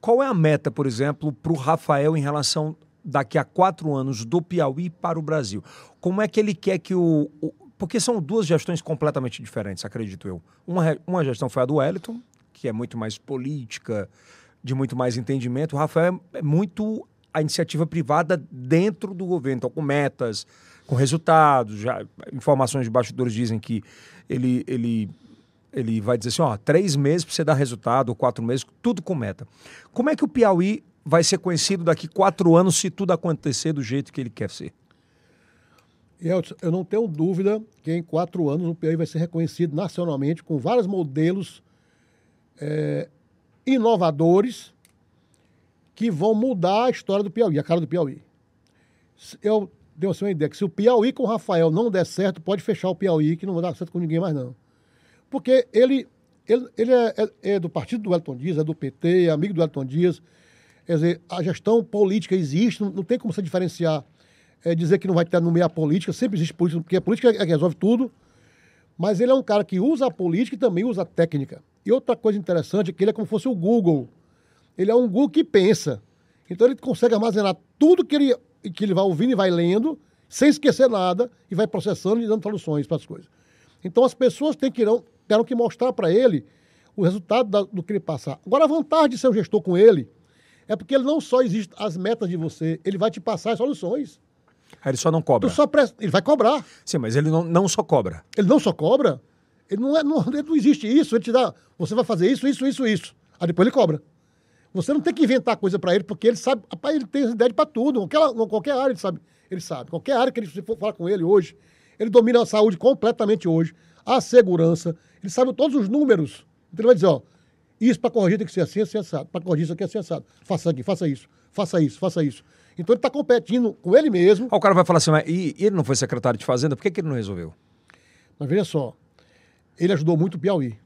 Qual é a meta, por exemplo, para o Rafael em relação daqui a quatro anos do Piauí para o Brasil? Como é que ele quer que o, o porque são duas gestões completamente diferentes, acredito eu. Uma, uma gestão foi a do Wellington, que é muito mais política, de muito mais entendimento. O Rafael é muito a iniciativa privada dentro do governo, então com metas, com resultados. Já, informações de bastidores dizem que ele, ele, ele vai dizer assim: ó, três meses para você dar resultado, ou quatro meses, tudo com meta. Como é que o Piauí vai ser conhecido daqui quatro anos se tudo acontecer do jeito que ele quer ser? Eu, eu não tenho dúvida que em quatro anos o Piauí vai ser reconhecido nacionalmente com vários modelos é, inovadores que vão mudar a história do Piauí, a cara do Piauí. Eu deu assim uma ideia que se o Piauí com o Rafael não der certo, pode fechar o Piauí, que não vai dar certo com ninguém mais, não. Porque ele, ele, ele é, é, é, do partido do Elton Dias, é do PT, é amigo do Elton Dias. Quer dizer, a gestão política existe, não, não tem como você diferenciar, é, dizer que não vai ter no meio a política, sempre existe política, porque a política é que resolve tudo. Mas ele é um cara que usa a política e também usa a técnica. E outra coisa interessante é que ele é como se fosse o Google. Ele é um Google que pensa. Então ele consegue armazenar tudo que ele que ele vai ouvindo e vai lendo, sem esquecer nada, e vai processando e dando soluções para as coisas. Então as pessoas têm que, irão, terão que mostrar para ele o resultado da, do que ele passar. Agora, a vantagem de ser um gestor com ele é porque ele não só existe as metas de você, ele vai te passar as soluções. Aí ele só não cobra. Só Ele vai cobrar. Sim, mas ele não, não só cobra. Ele não só cobra? Ele não, é, não, ele não existe isso, ele te dá, você vai fazer isso, isso, isso, isso. Aí depois ele cobra. Você não tem que inventar coisa para ele, porque ele sabe, rapaz, ele tem ideia para tudo, qualquer, qualquer área ele sabe, ele sabe. Qualquer área que ele for falar com ele hoje, ele domina a saúde completamente hoje, a segurança, ele sabe todos os números. Então ele vai dizer, ó, isso para corrigir tem que ser assim, assim, assado. Para corrigir isso aqui é assim, assado. Faça aqui, faça isso, faça isso, faça isso. Então ele está competindo com ele mesmo. O cara vai falar assim, mas e ele não foi secretário de Fazenda, por que, que ele não resolveu? Mas veja só, ele ajudou muito o Piauí.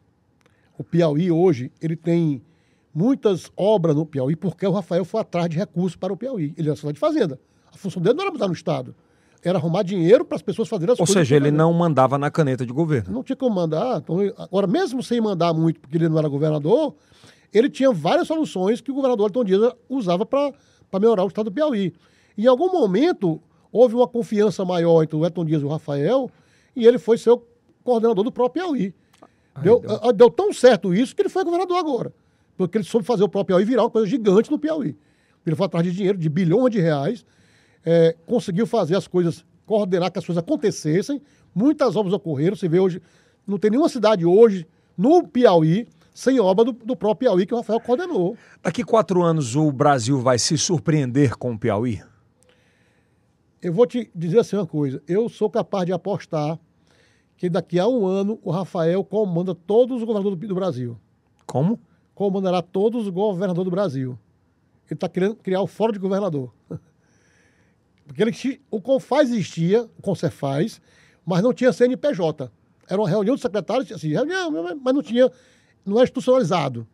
O Piauí hoje, ele tem muitas obras no Piauí porque o Rafael foi atrás de recursos para o Piauí. Ele era secretário de Fazenda. A função dele não era mudar no Estado. Era arrumar dinheiro para as pessoas fazerem as Ou coisas. seja, ele não mandava na caneta de governo. não tinha como mandar. Então, agora, mesmo sem mandar muito, porque ele não era governador, ele tinha várias soluções que o governador Elton Dias usava para melhorar o estado do Piauí. Em algum momento, houve uma confiança maior entre o Elton Dias e o Rafael, e ele foi ser o coordenador do próprio Piauí. Deu, deu. a- deu tão certo isso que ele foi governador agora. Porque ele soube fazer o próprio Piauí virar uma coisa gigante no Piauí. Ele foi atrás de dinheiro, de bilhões de reais, é, conseguiu fazer as coisas, coordenar que as coisas acontecessem. Muitas obras ocorreram. Você vê hoje, não tem nenhuma cidade hoje no Piauí sem obra do, do próprio Piauí que o Rafael coordenou. Daqui quatro anos o Brasil vai se surpreender com o Piauí? Eu vou te dizer assim uma coisa. Eu sou capaz de apostar que daqui a um ano o Rafael comanda todos os governadores do, do Brasil. Como? Comandará todos os governadores do Brasil. Ele está querendo criar o fórum de governador. Porque ele, o CONFAS existia, o CONCEFAS, mas não tinha CNPJ. Era uma reunião de secretários, assim, reunião, mas não tinha, não era institucionalizado.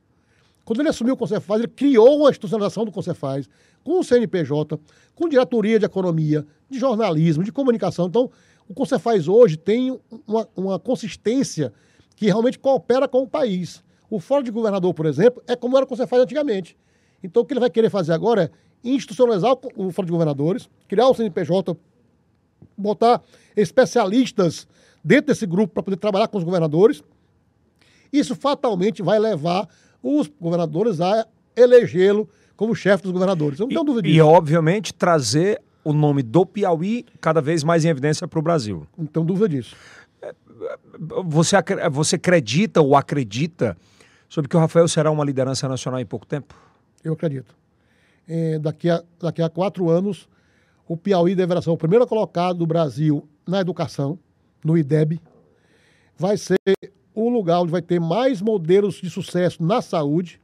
Quando ele assumiu o Concefaz, ele criou uma institucionalização do Concefaz, com o CNPJ, com diretoria de economia, de jornalismo, de comunicação. Então, o Concefaz hoje tem uma, uma consistência que realmente coopera com o país. O Fórum de Governador, por exemplo, é como era o Concefaz antigamente. Então, o que ele vai querer fazer agora é institucionalizar o, Fórum de Governadores, criar o CNPJ, botar especialistas dentro desse grupo para poder trabalhar com os governadores. Isso fatalmente vai levar os governadores a elegê-lo como chefe dos governadores. Eu não tenho dúvida E, disso. obviamente, trazer o nome do Piauí cada vez mais em evidência para o Brasil. Não tenho dúvida disso. Você, você acredita ou acredita sobre que o Rafael será uma liderança nacional em pouco tempo? Eu acredito. É, daqui, a, daqui a quatro anos, o Piauí deverá ser o primeiro colocado do Brasil na educação, no IDEB. Vai ser o lugar onde vai ter mais modelos de sucesso na saúde.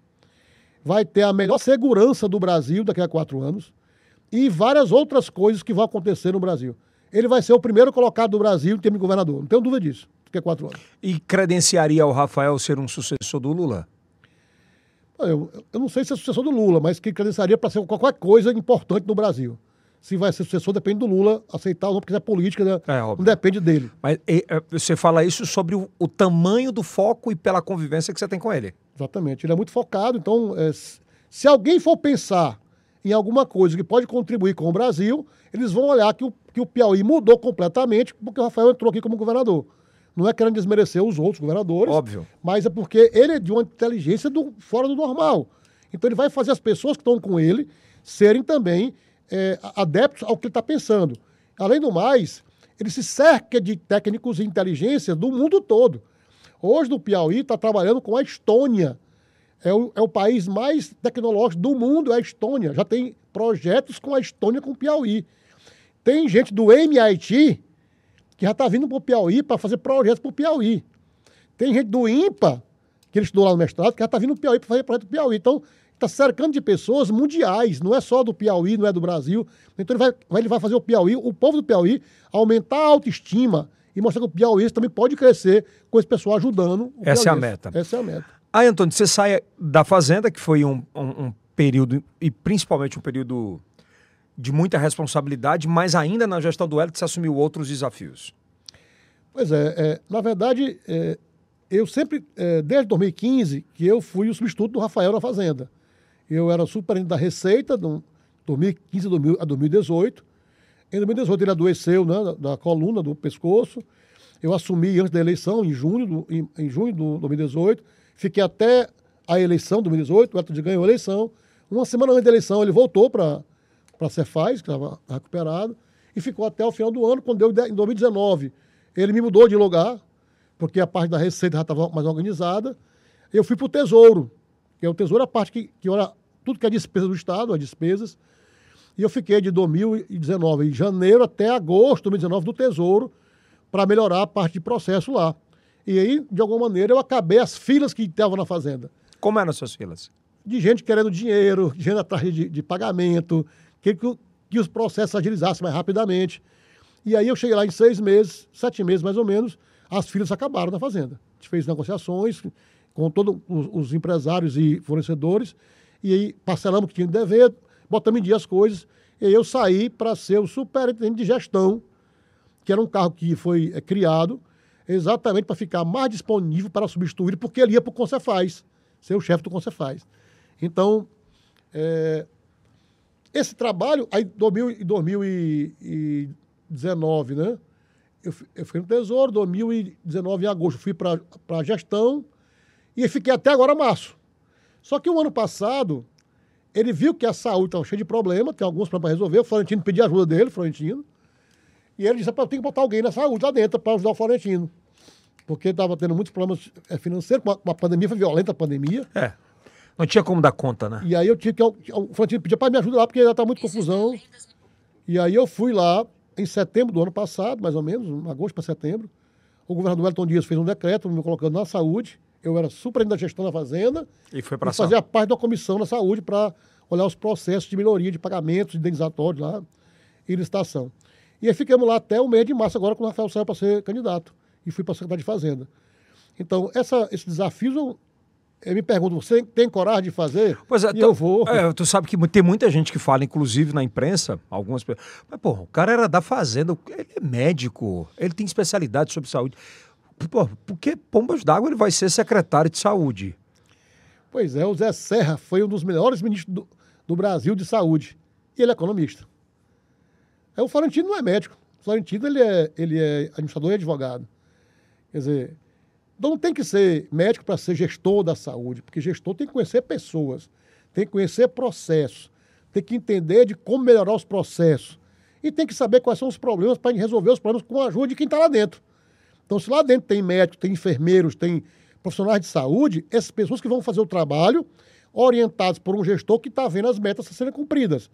Vai ter a melhor segurança do Brasil daqui a quatro anos. E várias outras coisas que vão acontecer no Brasil. Ele vai ser o primeiro colocado do Brasil em termos de governador. Não tenho dúvida disso. Daqui a quatro anos. E credenciaria o Rafael ser um sucessor do Lula? Eu, eu não sei se é sucessor do Lula, mas que credenciaria para ser qualquer coisa importante no Brasil. Se vai ser sucessor, depende do Lula aceitar ou não, porque é política, né? É, não depende dele. Mas e, é, você fala isso sobre o, o tamanho do foco e pela convivência que você tem com ele. Exatamente. Ele é muito focado, então, é, se- se alguém for pensar em alguma coisa que pode contribuir com o Brasil, eles vão olhar que o, que o Piauí mudou completamente porque o Rafael entrou aqui como governador. Não é querendo desmerecer os outros governadores, Óbvio. mas é porque ele é de uma inteligência do, fora do normal. Então ele vai fazer as pessoas que estão com ele serem também é, adeptos ao que ele está pensando. Além do mais, ele se cerca de técnicos e inteligência do mundo todo. Hoje no Piauí está trabalhando com a Estônia. É o, é o país mais tecnológico do mundo, é a Estônia. Já tem projetos com a Estônia com o Piauí. Tem gente do MIT que já está vindo para o Piauí para fazer projetos para o Piauí. Tem gente do IMPA, que ele estudou lá no mestrado, que já está vindo para o Piauí para fazer projeto para o Piauí. Então, está cercando de pessoas mundiais, não é só do Piauí, não é do Brasil. Então, ele vai, ele vai fazer o Piauí, o povo do Piauí, aumentar a autoestima e mostrar que o Piauí também pode crescer com esse pessoal ajudando. Essa é a meta. Essa é a meta. Aí, Antônio, você sai da Fazenda, que foi um, um- um período, e principalmente um período de muita responsabilidade, mas ainda na gestão do Hélio você assumiu outros desafios. Pois é, é, na verdade, é, eu sempre, é, desde 2015, que eu fui o substituto do Rafael na Fazenda. Eu era superintendente da Receita, de 2015 a 2000 a 2018. Em 2018 ele adoeceu né, da, coluna, do pescoço. Eu assumi antes da eleição, em junho, do, em, em junho de 2018. Fiquei até a eleição de 2018, o Elton ganhou a eleição. Uma semana antes da eleição ele voltou para a Cefaz, que estava recuperado, e ficou até o final do ano, quando deu em 2019. Ele me mudou de lugar, porque a parte da receita já estava mais organizada. Eu fui para o Tesouro, que é o Tesouro é a parte que, que olha tudo que é despesa do Estado, as despesas. E eu fiquei de 2019, em janeiro até agosto de 2019, do Tesouro, para melhorar a parte de processo lá. E aí, de alguma maneira, eu acabei as filas que estavam na fazenda. Como eram as suas filas? De gente querendo dinheiro, de gente atrás de, de pagamento, que, que, os processos agilizassem mais rapidamente. E aí eu cheguei lá em seis meses, sete meses mais ou menos, as filas acabaram na fazenda. A gente fez negociações com todos os, os empresários e fornecedores, e aí parcelamos o que tinha que dever, botamos em dia as coisas, e aí eu saí para ser o superintendente de gestão, que era um cargo que foi é, criado exatamente para ficar mais disponível para substituir, porque ele ia para o Concefaz, ser o chefe do Concefaz. Então, é, esse trabalho, aí em 2019, né? Eu, eu fui no Tesouro, 2019, em agosto, fui para a gestão e fiquei até agora março. Só que o ano passado, ele viu que a saúde estava cheia de problemas, tem alguns problemas para resolver. O Florentino pediu ajuda dele, Florentino. E ele disse: eu tenho que botar alguém na saúde lá dentro para ajudar o Florentino. Porque estava tendo muitos problemas eh, financeiros, uma, uma pandemia, foi violenta a pandemia. É. Não tinha como dar conta, né? E aí eu tive que. O Florentino pediu para me ajudar lá, porque já está muito confusão. E aí eu fui lá em setembro do ano passado, mais ou menos, agosto para setembro. O governador Elton Dias fez um decreto me colocando na saúde. Eu era superintendente da gestão da Fazenda. E foi para fazer a parte da comissão da saúde para olhar os processos de melhoria de pagamentos, indenizatórios lá e licitação. E aí ficamos lá até o mês de março, agora, quando o Rafael saiu para ser candidato. E fui para a Secretaria de Fazenda. Então, essa, esses desafios, eu me pergunto, você tem coragem de fazer? Pois é, e tu, eu vou. É, tu sabe que tem muita gente que fala, inclusive na imprensa, algumas pessoas. Mas, pô, o cara era da Fazenda, ele é médico, ele tem especialidade sobre saúde. Pô, por que Pombas d'Água ele vai ser secretário de saúde? Pois é, o Zé Serra foi um dos melhores ministros do, do Brasil de saúde. E ele é economista. É, o Florentino não é médico. O Florentino ele é, ele é administrador e advogado. Quer dizer, então não tem que ser médico para ser gestor da saúde, porque gestor tem que conhecer pessoas, tem que conhecer processos, tem que entender de como melhorar os processos e tem que saber quais são os problemas para resolver os problemas com a ajuda de quem está lá dentro. Então, se lá dentro tem médicos, tem enfermeiros, tem profissionais de saúde, essas pessoas que vão fazer o trabalho orientados por um gestor que está vendo as metas serem cumpridas.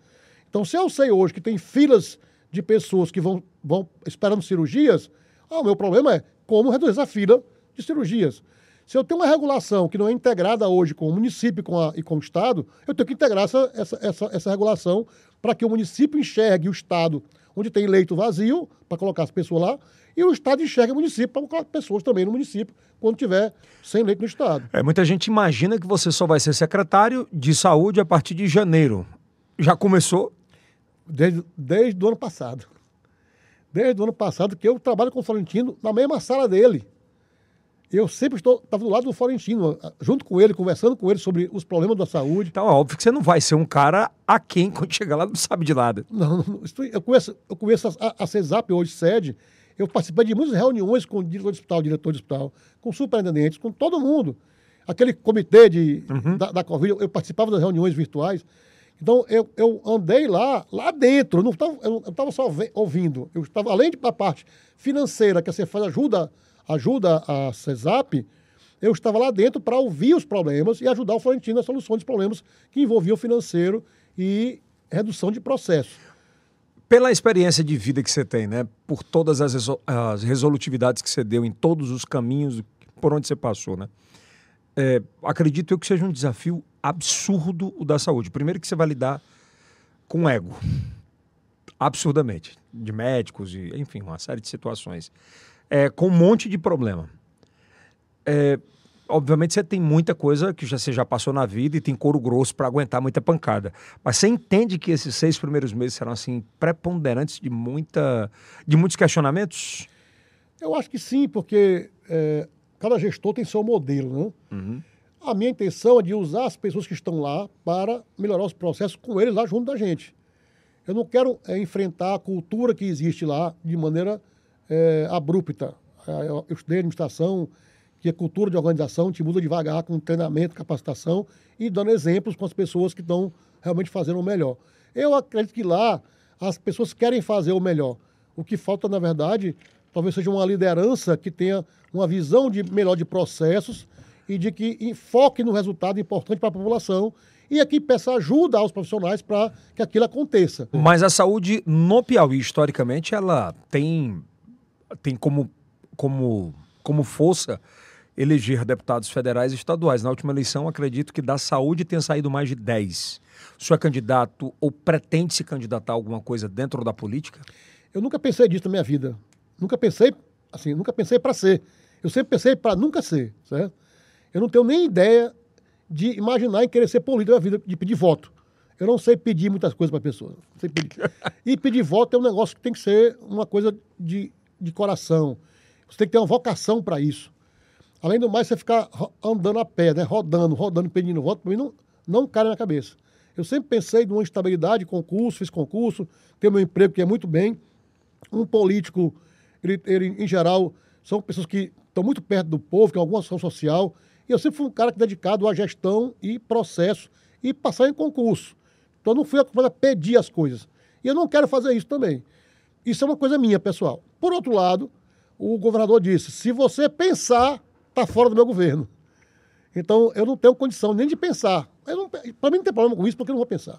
Então, se eu sei hoje que tem filas de pessoas que vão, vão esperando cirurgias, ah, o meu problema é como reduzir essa fila de cirurgias. Se eu tenho uma regulação que não é integrada hoje com o município com a, e com o Estado, eu tenho que integrar essa, essa, essa, essa regulação para que o município enxergue o Estado onde tem leito vazio, para colocar as pessoas lá, e o Estado enxerga o município para colocar pessoas também no município, quando tiver sem leito no Estado. É, muita gente imagina que você só vai ser secretário de saúde a partir de janeiro. Já começou? Desde, desde o ano passado. Desde o ano passado que eu trabalho com o Florentino na mesma sala dele. Eu sempre estou estava do lado do Florentino, junto com ele, conversando com ele sobre os problemas da saúde. Então, é óbvio que você não vai ser um cara a quem, quando chegar lá, não sabe de nada. Não, não eu conheço, eu conheço a, a CESAP hoje, sede. Eu participei de muitas reuniões com o diretor de hospital, diretor de hospital, com superintendentes, com todo mundo. Aquele comitê de, uhum. da, da Covid, eu, participava das reuniões virtuais. Então, eu, eu andei lá, lá dentro, eu não estava só ouvindo, eu estava, além da parte financeira, que a Cefaz ajuda ajuda a CESAP, eu estava lá dentro para ouvir os problemas e ajudar o Florentino na solução dos problemas que envolviam financeiro e redução de processo. Pela experiência de vida que você tem, né? Por todas as, as resolutividades que você deu em todos os caminhos por onde você passou, né? É, acredito eu que seja um desafio absurdo o da saúde. Primeiro que você vai lidar com ego. Absurdamente. De médicos, e, enfim, uma série de situações é, com um monte de problema. É, obviamente você tem muita coisa que já, você já passou na vida e tem couro grosso para aguentar muita pancada. Mas você entende que esses seis primeiros meses serão assim preponderantes de muita, de muitos questionamentos? Eu acho que sim, porque é, cada gestor tem seu modelo, né? Uhum. A minha intenção é de usar as pessoas que estão lá para melhorar os processos com eles lá junto da gente. Eu não quero é, enfrentar a cultura que existe lá de maneira é, abrupta. É, eu estudei administração, que é cultura de organização, te muda devagar com treinamento, capacitação e dando exemplos com as pessoas que estão realmente fazendo o melhor. Eu acredito que lá as pessoas querem fazer o melhor. O que falta, na verdade, talvez seja uma liderança que tenha uma visão de melhor de processos e de que enfoque no resultado importante para a população e aqui peça ajuda aos profissionais para que aquilo aconteça. Mas a saúde no Piauí, historicamente, ela tem, tem como, como, como força eleger deputados federais e estaduais. Na última eleição, acredito que da saúde tenha saído mais de 10. O senhor é candidato ou pretende se candidatar a alguma coisa dentro da política? Eu nunca pensei disso na minha vida. Nunca pensei, assim, nunca pensei para ser. Eu sempre pensei para nunca ser, certo? Eu não tenho nem ideia de imaginar em querer ser político na vida, de pedir voto. Eu não sei pedir muitas coisas para pessoas. E pedir voto é um negócio que tem que ser uma coisa de, de coração. Você tem que ter uma vocação para isso. Além do mais, você ficar andando a pé, né? rodando, rodando, pedindo voto, para mim não, não cai na cabeça. Eu sempre pensei numa estabilidade, concurso, fiz concurso, tenho meu emprego que é muito bem. Um político, ele, ele em geral, são pessoas que estão muito perto do povo, que tem alguma ação social. E eu sempre fui um cara dedicado à gestão e processo e passar em concurso. Então eu não fui a pedir as coisas. E eu não quero fazer isso também. Isso é uma coisa minha, pessoal. Por outro lado, o governador disse: se você pensar, está fora do meu governo. Então eu não tenho condição nem de pensar. Para mim não tem problema com isso, porque eu não vou pensar.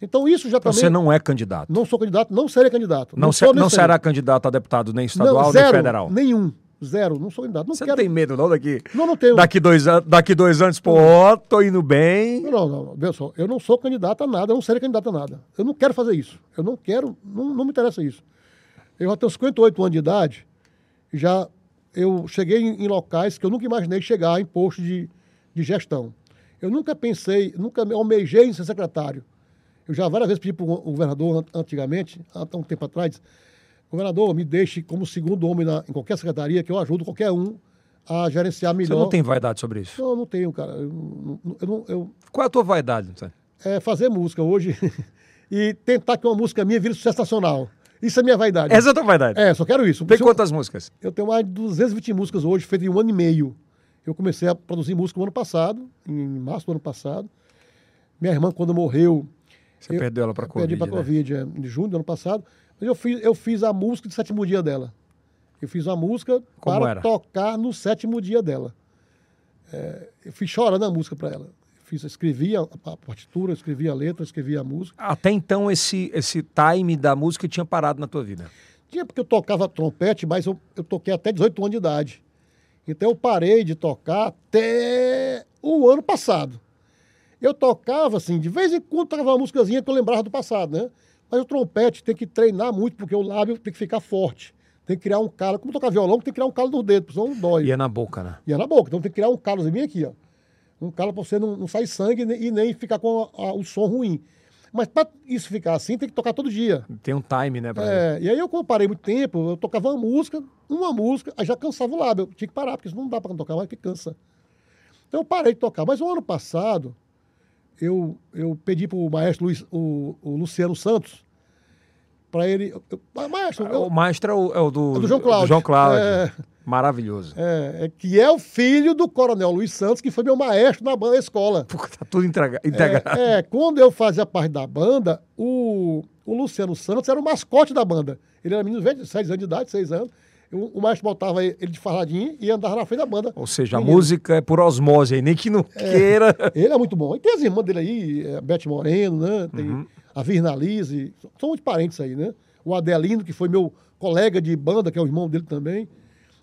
Então isso já também. Você não é candidato? Não sou candidato, não serei candidato. Não, não, ser, não será candidato a deputado nem estadual não, zero, nem federal? Nenhum. Zero, não sou candidato. Não Você quero... não tem medo, não, daqui? Não, não tenho. Daqui dois, daqui dois anos, pô, ó, tô indo bem. Não, não, não. Veja só, eu não sou candidato a nada, eu não serei candidato a nada. Eu não quero fazer isso. Eu não quero, não, não me interessa isso. Eu já tenho 58 anos de idade, já eu cheguei em, em locais que eu nunca imaginei chegar em posto de, de gestão. Eu nunca pensei, nunca almejei em ser secretário. Eu já várias vezes pedi para o governador antigamente, há um tempo atrás, Governador, me deixe como segundo homem na, em qualquer secretaria, que eu ajudo qualquer um a gerenciar melhor. Você não tem vaidade sobre isso? Não, não tenho, cara. Eu, eu, eu, Qual é a tua vaidade? Então? É fazer música hoje e tentar que uma música minha vire sucesso nacional. Isso é minha vaidade. Essa é a tua vaidade? É, só quero isso. Tem quantas músicas? Eu tenho mais de 220 músicas hoje, feitas em um ano e meio. Eu comecei a produzir música no ano passado, em março do ano passado. Minha irmã, quando morreu... Você eu, perdeu ela para Covid, Perdi para né? Covid, é, em junho do ano passado. Mas eu fiz, eu fiz a música de sétimo dia dela. Eu fiz uma música Como para era? tocar no sétimo dia dela. É, eu fiz chorando a música para ela. Fiz, escrevi a, a, partitura, escrevi a letra, escrevi a música. Até então esse, esse time da música tinha parado na tua vida? Tinha porque eu tocava trompete, mas eu, eu toquei até 18 anos de idade. Então eu parei de tocar até o ano passado. Eu tocava assim, de vez em quando tocava uma músicazinha que eu lembrava do passado, né? Mas o trompete tem que treinar muito, porque o lábio tem que ficar forte. Tem que criar um calo. Como tocar violão, tem que criar um calo no dedo, senão não dói. E é na boca, né? E é na boca. Então tem que criar um calo bem aqui, ó. Um calo para você não, não sair sangue e nem ficar com a, a, o som ruim. Mas para isso ficar assim, tem que tocar todo dia. Tem um time, né? É, e aí eu, como eu parei muito tempo, eu tocava uma música, uma música, aí já cansava o lábio. Eu tinha que parar, porque isso não dá para tocar mais, que cansa. Então eu parei de tocar. Mas o ano passado, eu, eu pedi para o maestro Luiz, o, o Luciano Santos, para ele. Eu, maestro, eu, o maestro é o, é o do, é do João Cláudio. João Cláudio. É, Maravilhoso. É, é, que é o filho do Coronel Luiz Santos, que foi meu maestro na banda escola. Pô, tá tudo integrado. É, é, quando eu fazia parte da banda, o, o Luciano Santos era o mascote da banda. Ele era menino de 6 anos de idade, 6 anos. O, o maestro botava ele de farradinho e andava na frente da banda. Ou seja, menino. a música é por osmose aí, nem que não é, queira. Ele é muito bom. E tem as irmãs dele aí, a Beth Moreno, né? Tem uhum. A Virnalize. São muitos parentes aí, né? o Adelino, que foi meu colega de banda, que é o irmão dele também.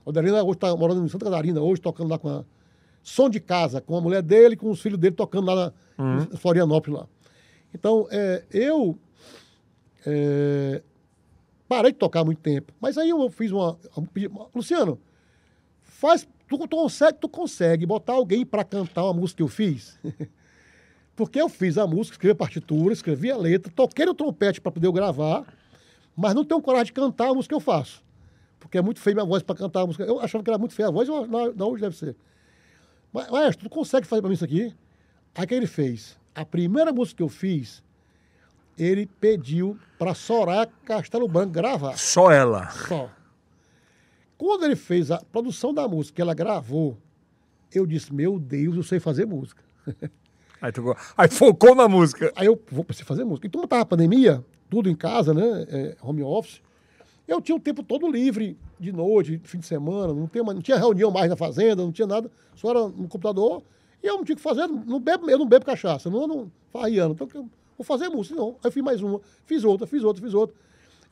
O Adelino hoje está morando em Santa Catarina, hoje tocando lá com a som de casa, com a mulher dele e com os filhos dele tocando lá na uhum. em Florianópolis lá. Então, é, eu é, parei de tocar há muito tempo. Mas aí eu fiz uma. uma Luciano, faz. Tu, tu, consegue, tu consegue botar alguém para cantar uma música que eu fiz? Porque eu fiz a música, escrevi a partitura, escrevi a letra, toquei no trompete para poder eu gravar mas não tenho coragem de cantar a música que eu faço. Porque é muito feia minha voz para cantar a música. Eu achava que era muito feia a voz, não, não hoje deve ser. Mas, maestro, tu consegue fazer para mim isso aqui? Aí o que ele fez? A primeira música que eu fiz, ele pediu para Soraya Castelo Branco gravar. Só ela? Só. Quando ele fez a produção da música, ela gravou, eu disse, meu Deus, eu sei fazer música. Aí, tu, aí focou na música. Aí eu vou para fazer música. Então, estava a pandemia, tudo em casa, né? É, home office. Eu tinha o tempo todo livre de noite, fim de semana, não, mais- não tinha reunião mais na fazenda, não tinha nada, só era no computador. E eu não tinha o que fazer, não bebo, eu não bebo cachaça, não ando farriando. Então, eu vou fazer música, não. Aí eu fiz mais uma, fiz outra, fiz outra, fiz outra.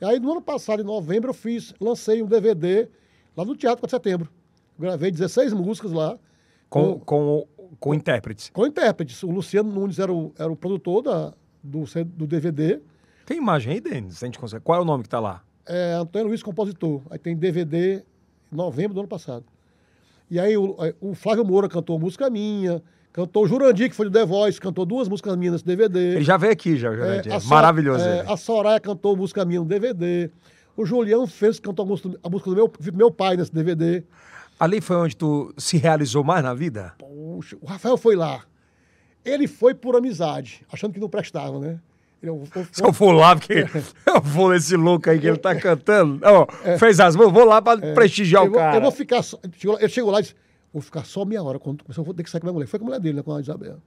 E aí, no ano passado, em novembro, eu fiz, lancei um DVD lá no Teatro 4 de Setembro. Gravei 16 músicas lá. Com, com, com intérpretes. com intérpretes. O Luciano Nunes era o, era o produtor da, do, do DVD. Tem imagem aí, Denis? A gente consegue. Qual é o nome que tá lá? É, Antônio Luiz, compositor. Aí tem DVD em novembro do ano passado. E aí o, aí o Flávio Moura cantou música minha, cantou o Jurandir, que foi do The Voice, cantou duas músicas minhas nesse DVD. Ele já veio aqui, já, É, Jurandir. a Sor- Maravilhoso é, a Soraya cantou música minha no DVD. O Julião fez cantou a música, a música do meu, meu pai nesse DVD. Ali foi onde tu se realizou mais na vida? Poxa, o Rafael foi lá. Ele foi por amizade, achando que não prestava, né? Eu, eu- Se eu for lá, porque eu vou nesse louco aí que ele tá cantando. Ó, Fez as mãos, vou lá pra prestigiar É. eu, o vou, cara. eu vou ficar. Só, ele chegou lá e disse: Vou ficar só meia hora. Quando começou, vou ter que sair com a minha mulher. Foi com a mulher dele, né, com a Isabel.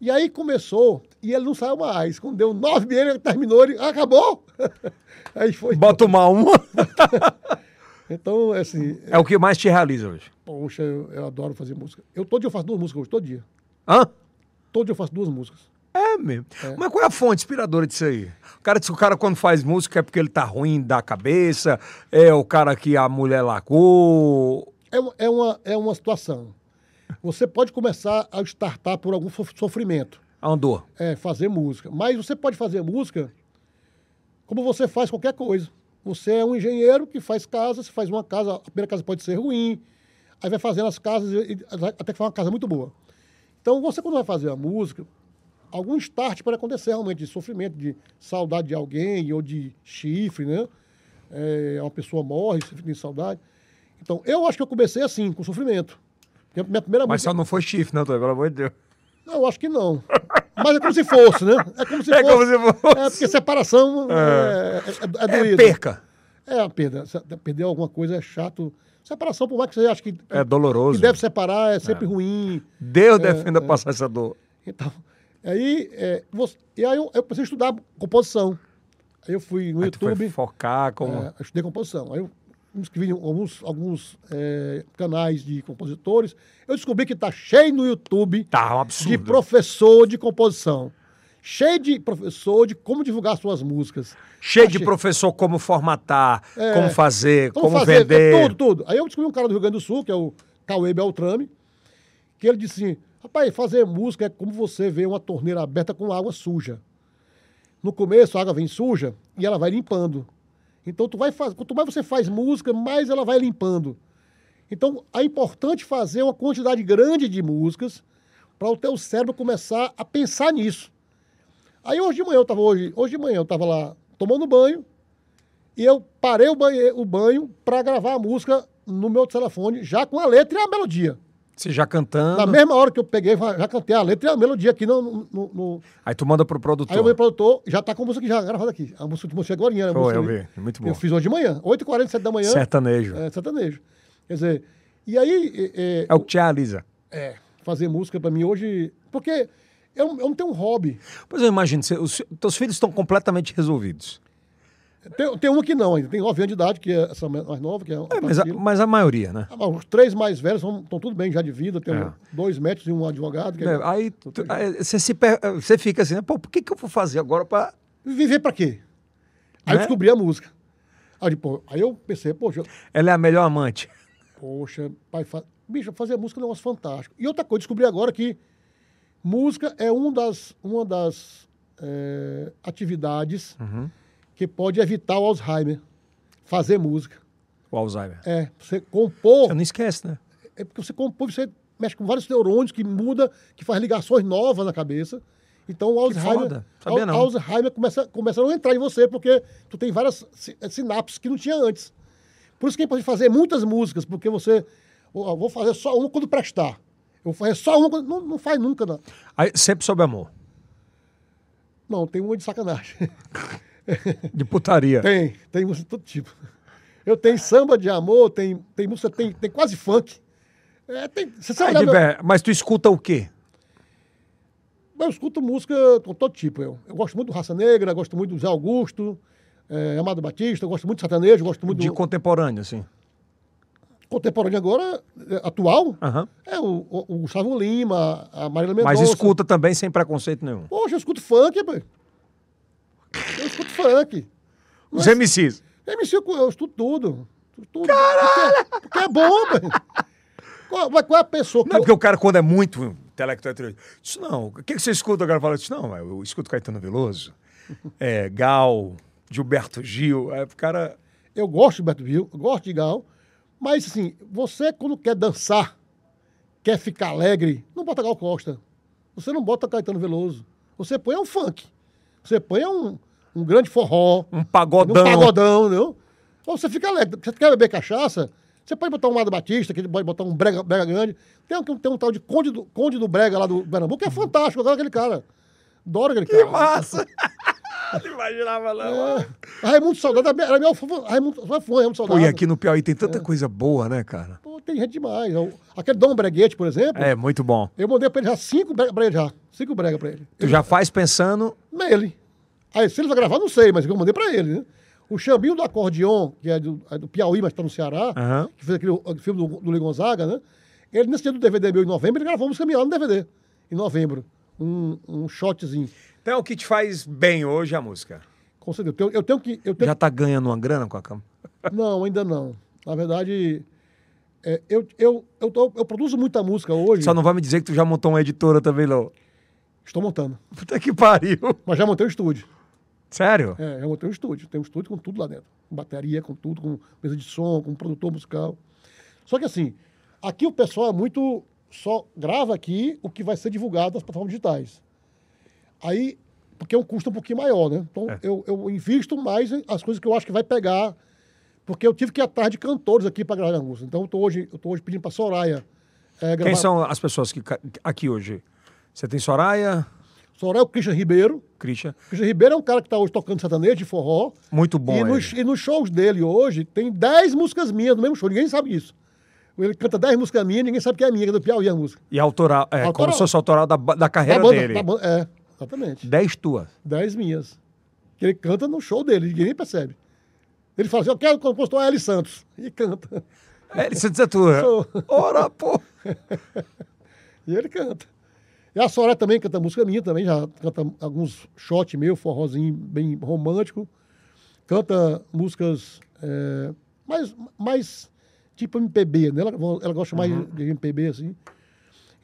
E aí começou, e ele não saiu mais. Quando deu nove meses, ele terminou, ele "Ah, acabou. aí foi. Bota uma uma. Então, assim, É o que mais te realiza hoje. poxa, eu, eu adoro fazer música. Eu todo dia eu faço duas músicas hoje, todo dia. Hã? Todo dia eu faço duas músicas. É mesmo. Mas qual é a fonte inspiradora disso aí? O cara diz que o cara quando faz música é porque ele tá ruim da cabeça, é o cara que a mulher largou. É, uma- é, uma, é uma situação. Você pode começar a startar por algum sof- sofrimento. Andou. é, fazer música. Mas você pode fazer música como você faz qualquer coisa. Você é um engenheiro que faz casa, você faz uma casa, a primeira casa pode ser ruim, aí vai fazendo as casas até que faz uma casa muito boa. Então, você quando vai fazer a música, algum start pode acontecer realmente de sofrimento, de saudade de alguém ou de chifre, né? É, uma pessoa morre, você fica em saudade. Então, eu acho que eu comecei assim, com sofrimento. Porque minha primeira Mas música... só não foi chifre, não, Antônio, pelo amor de Deus. Não, eu acho que não. Mas é como se fosse, né? É como se É fosse. como se fosse. É porque separação é, é, é, é É perca. É a perda. Perder alguma coisa é chato. Separação, por mais que você ache que, É doloroso. que deve separar, é sempre ruim. Deus defenda passar essa dor. Então, aí, é, você- e aí eu, eu comecei a estudar composição. Aí eu fui no Aí tu foi YouTube, focar como... é, eu estudei composição. Aí eu inscrevi em alguns, alguns é, canais de compositores. Eu descobri que está cheio no YouTube Tá, um de professor de composição. Cheio de professor de como divulgar suas músicas. Cheio Tá de professor como formatar, como fazer, como, fazer, vender. é tudo, tudo. Aí eu descobri um cara do Rio Grande do Sul, que é o Cauê Beltrame, que ele disse assim, rapaz, fazer música é como você vê uma torneira aberta com água suja. No começo a água vem suja e ela vai limpando. Então tu vai faz... quanto mais você faz música, mais ela vai limpando. Então é importante fazer uma quantidade grande de músicas para o teu cérebro começar a pensar nisso. Aí hoje de manhã eu estava hoje, hoje de manhã eu estava lá tomando banho e eu parei o banho, o banho para gravar a música no meu telefone, já com a letra e a melodia. Você já cantando. Na mesma hora que eu peguei, já cantei a letra e a melodia aqui no. no- no- Aí tu manda pro produtor. Aí o meu produtor já tá com a música já gravada aqui. A música que você agora, né? Foi, eu vi. Muito bom. Eu fiz hoje de manhã, 8h47 da manhã. Sertanejo. É, sertanejo. Quer dizer, e aí, é, É o que te realiza. é, fazer música para mim hoje. Porque eu, eu não tenho um hobby. Pois eu imagino, você- os teus filhos estão completamente resolvidos. Tem, tem uma que não ainda, tem 9 anos de idade, que é essa mais nova, que é, É, mas, a, mas a maioria, né? Ah, Os três mais velhos estão tudo bem já de vida, tem É. dois médicos e um advogado. que é- É, Aí, você, se você fica assim, né? pô, por que, que eu vou fazer agora para. Viver pra quê? Aí eu Né? descobri a música. Aí, pô, aí eu pensei, poxa, Ela é a melhor amante. poxa, pai, fa... bicho, fazer música é um negócio fantástico. E outra coisa, descobri agora que música é um das, uma das eh, atividades Uhum. Que pode evitar o Alzheimer. Fazer música. O Alzheimer. É, você compor. Você não esquece, né? É porque você compõe, você mexe com vários neurônios que muda, que faz ligações novas na cabeça. Então o Alzheimer, foda. Sabia não. Alzheimer começa, começa a não entrar em você, porque tu tem várias eh, sinapses que não tinha antes. Por isso que pode fazer muitas músicas, porque você. vou fazer só uma quando prestar. Eu vou fazer só uma quando. Não, não faz nunca, não. Aí, sempre sob amor. Não, tem uma de sacanagem. De putaria. tem, tem música de todo tipo. Eu tenho samba de amor, tem, tem música, tem, tem quase funk. É, tem, você sabe, de meu- Mas tu escuta o quê? Eu escuto música com todo tipo. Eu, eu gosto muito do Raça Negra, gosto muito do Zé Augusto, eh, Amado Batista, gosto muito do sertanejo, gosto muito De do, contemporâneo, assim. contemporâneo agora, é, atual, Aham. é o, o, o Gustavo Lima, a Marília Mendonça. Mas escuta também sem preconceito nenhum. Poxa, eu escuto funk, escuto funk. Os MCs. MC, eu, estudo tudo. Estudo tudo. Porque, porque é bom, pô. Qual, mas qual é a pessoa que. Não, eu- porque o cara, quando é muito intelectual, ele diz, não, o que, que você escuta? O cara fala, diz, não, eu escuto Caetano Veloso, é, Gal, Gilberto Gil. Aí o cara... Eu gosto de Beto Gil, eu gosto de Gal, mas assim, você quando quer dançar, quer ficar alegre, não bota Gal Costa. Você não bota Caetano Veloso. Você põe um funk. Você põe um, um grande forró, Um um pagodão. pagodão, entendeu? Ou você fica alegre. Você quer beber cachaça? Você pode botar um Mado Batista, que pode botar um brega, brega grande. Tem um, tem um tal de Conde do, Conde do Brega lá do Pernambuco, que é fantástico. Agora aquele cara. Adoro aquele cara. Que massa! não imaginava, não. É. Raimundo Saudade era meu fã. Raimundo, fã, Raimundo Pô, Saudade. e aqui no Piauí tem É. tanta coisa boa, né, cara? Pô, tem gente demais. Aquele Dom Breguete, por exemplo, É, muito bom. eu mandei pra ele já cinco brega pra ele já. Cinco brega pra ele. Tu já faz pensando... Nele. Aí, se ele vai gravar, não sei, mas eu mandei pra ele, né? O Chambinho do Acordeon, que é do, é do Piauí, mas tá no Ceará, Aham. que fez aquele o filme do, do Lee Gonzaga, né? Ele, nesse dia do DVD meu, em novembro, ele gravou uma música minha lá no DVD. Em novembro. Um, um shotzinho. Então, o que te faz bem hoje é a música. Com certeza. Eu tenho, eu tenho que... Eu tenho Já tá ganhando uma grana com a cama? Não, ainda não. Na verdade, é, eu, eu, eu, tô- eu produzo muita música hoje. Só não vai me dizer que tu já montou uma editora também, não. Estou montando. Puta que pariu. Mas já montei um estúdio. Sério? É, já montei um estúdio. Tem um estúdio com tudo lá dentro. Com bateria, com tudo, com mesa de som, com produtor musical. Só que assim, aqui o pessoal é muito. Só grava aqui o que vai ser divulgado nas plataformas digitais. Aí, porque é um custo um pouquinho maior, né? Então, É. eu, eu invisto mais as coisas que eu acho que vai pegar. Porque eu tive que ir atrás de cantores aqui para gravar minha música. Então, eu tô hoje, eu tô hoje pedindo para Soraya. é, gravar. Quem são as pessoas que aqui hoje? Você tem Soraya, Soraya é o Christian Ribeiro. Christian. Christian Ribeiro é um cara que está hoje tocando sertanejo de forró. Muito bom e, nos, e nos shows dele hoje, tem 10 músicas minhas no mesmo show. Ninguém sabe disso. Ele canta 10 músicas minhas, ninguém sabe que é minha, que é do Piauí a música. E autoral, é, como Autoral. se fosse autoral da, da carreira da banda, dele. da banda- é, exatamente. 10 tuas. 10 minhas. Que ele canta no show dele, ninguém nem percebe. Ele fala assim, eu quero que o compositor é L. Santos. E canta. Ele você é tua. Ora, pô. E ele canta. E a Soraya também canta música minha também, já canta alguns shot meu, forrozinho bem romântico. Canta músicas é, mais, mais tipo MPB, né? Ela, ela gosta mais de MPB, assim.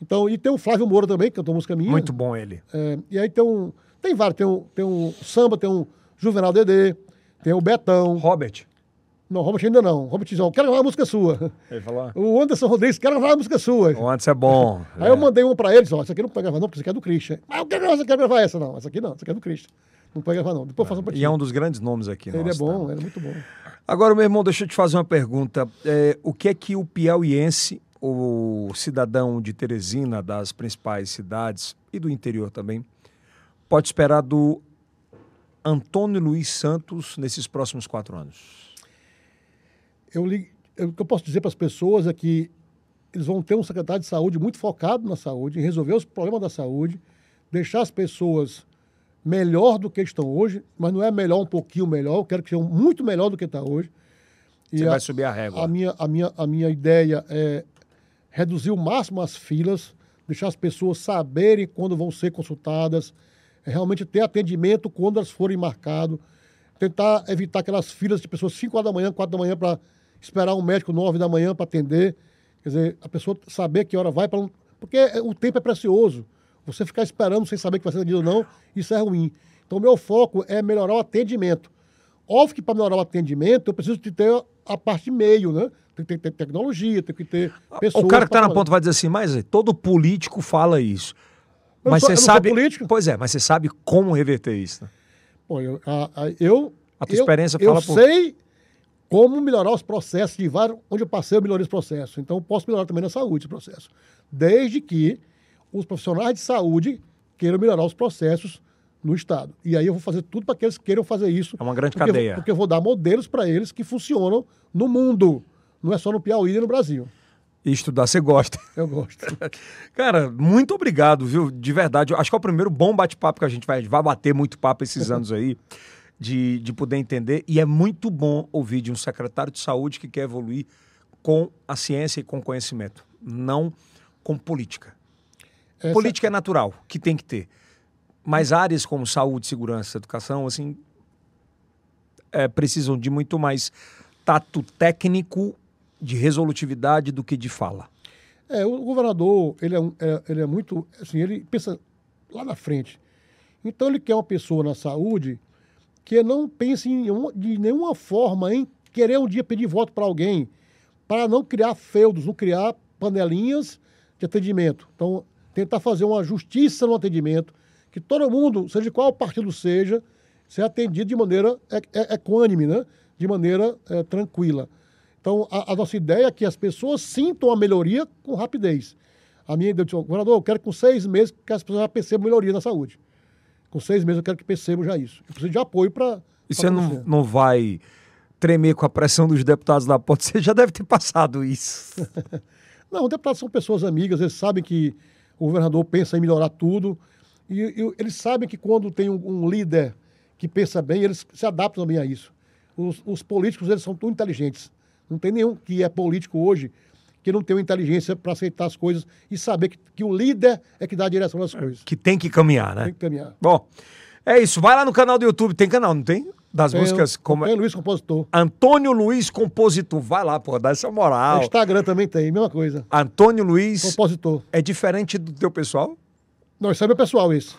Então, e tem o Flávio Moura também, que cantou música minha. Muito bom ele. É, e aí tem um. Tem vários, tem um, tem um samba, tem um Juvenal Dedê, tem o Betão. Robert. Não, Robert ainda não. Robert ó, quero gravar uma música sua. Ele falou. O Anderson Rodrigues, quero gravar uma música sua. O antes é bom. Aí eu mandei uma pra eles, ó, essa aqui não pode gravar não, porque essa aqui é do Christian. Ah, eu quero gravar, eu quero gravar essa não, essa aqui não, essa aqui é do Christian. Não pode gravar não, depois eu faço pra ti. E é um dos grandes nomes aqui. Ele é nosso, bom, tá? ele é muito bom. Agora, meu irmão, deixa eu te fazer uma pergunta. É, o que é que o piauiense, o cidadão de Teresina, das principais cidades e do interior também, pode esperar do Antônio Luiz Santos nesses próximos quatro anos? Eu, li- eu- o que eu posso dizer para as pessoas é que eles vão ter um secretário de saúde muito focado na saúde, em resolver os problemas da saúde, deixar as pessoas melhor do que estão hoje, mas não é melhor um pouquinho melhor, eu quero que sejam muito melhor do que está hoje. E Você a- vai subir a régua. A minha, a, minha, a minha ideia é reduzir o máximo as filas, deixar as pessoas saberem quando vão ser consultadas, é realmente ter atendimento quando elas forem marcadas, tentar evitar aquelas filas de pessoas 5 horas da manhã, 4 da manhã para esperar um médico 9 da manhã para atender. Quer dizer, a pessoa saber que hora vai, não... porque o tempo é precioso. Você ficar esperando sem saber que vai ser atendido ou não, isso é ruim. Então, o meu foco é melhorar o atendimento. Óbvio que para melhorar o atendimento, eu preciso de ter a parte de meio, né? Tem que ter tecnologia, tem que ter pessoas. o cara que está na ponta vai dizer assim, mas todo político fala isso. Eu mas sou- você eu sabe. político. Pois é, mas você sabe como reverter isso. né? Pô, eu, a, a- eu, A tua eu- experiência eu fala por- sei como melhorar os processos de vários, onde eu passei, eu melhorei os processos. Então, eu posso melhorar também na saúde esse processo. Desde que os profissionais de saúde queiram melhorar os processos no Estado. E aí eu vou fazer tudo para que eles queiram fazer isso. É uma grande porque, cadeia. Porque eu vou dar modelos para eles que funcionam no mundo. Não é só no Piauí e no Brasil. E estudar você gosta. Eu gosto. Cara, muito obrigado, viu? De verdade. Acho que é o primeiro bom bate-papo que a gente vai, vai bater muito papo esses anos aí, de, de poder entender. E é muito bom ouvir de um secretário de saúde que quer evoluir com a ciência e com conhecimento, não com política. Essa- Política é natural, que tem que ter. Mas áreas como saúde, segurança, educação, assim, é, precisam de muito mais tato técnico, de resolutividade do que de fala. É, o governador, ele é, é- ele é muito, assim, ele pensa lá na frente. Então ele quer uma pessoa na saúde que não pense em nenhuma- de nenhuma forma em querer um dia pedir voto para alguém, para não criar feudos, não criar panelinhas de atendimento. Então, tentar fazer uma justiça no atendimento, que todo mundo, seja qual partido seja, seja atendido de maneira é, é, equânime, né? de maneira é, tranquila. Então, a, a nossa ideia é que as pessoas sintam a melhoria com rapidez. A minha ideia, disse, governador, eu quero que com seis meses que as pessoas já percebam melhoria na saúde. Com seis meses eu quero que percebam já isso. Eu preciso de apoio para. E você não, não vai tremer com a pressão dos deputados da ponte? Você já deve ter passado isso. Não, deputados são pessoas amigas, eles sabem que o governador pensa em melhorar tudo. E, e eles sabem que quando tem um, um líder que pensa bem, eles se adaptam também a isso. Os, os políticos, eles são tão inteligentes. Não tem nenhum que é político hoje que não tem inteligência para aceitar as coisas e saber que, que o líder é que dá a direção das coisas. que tem que caminhar, né? Tem que caminhar. Bom, é isso. Vai lá no canal do YouTube. Tem canal, não tem? Das Tem, músicas como. tem Luiz Compositor. Antônio Luiz Compositor. Vai lá, pô, dá essa moral. Instagram também tem, mesma coisa. Antônio Luiz Compositor. é diferente do teu pessoal? Não, isso é meu pessoal, esse.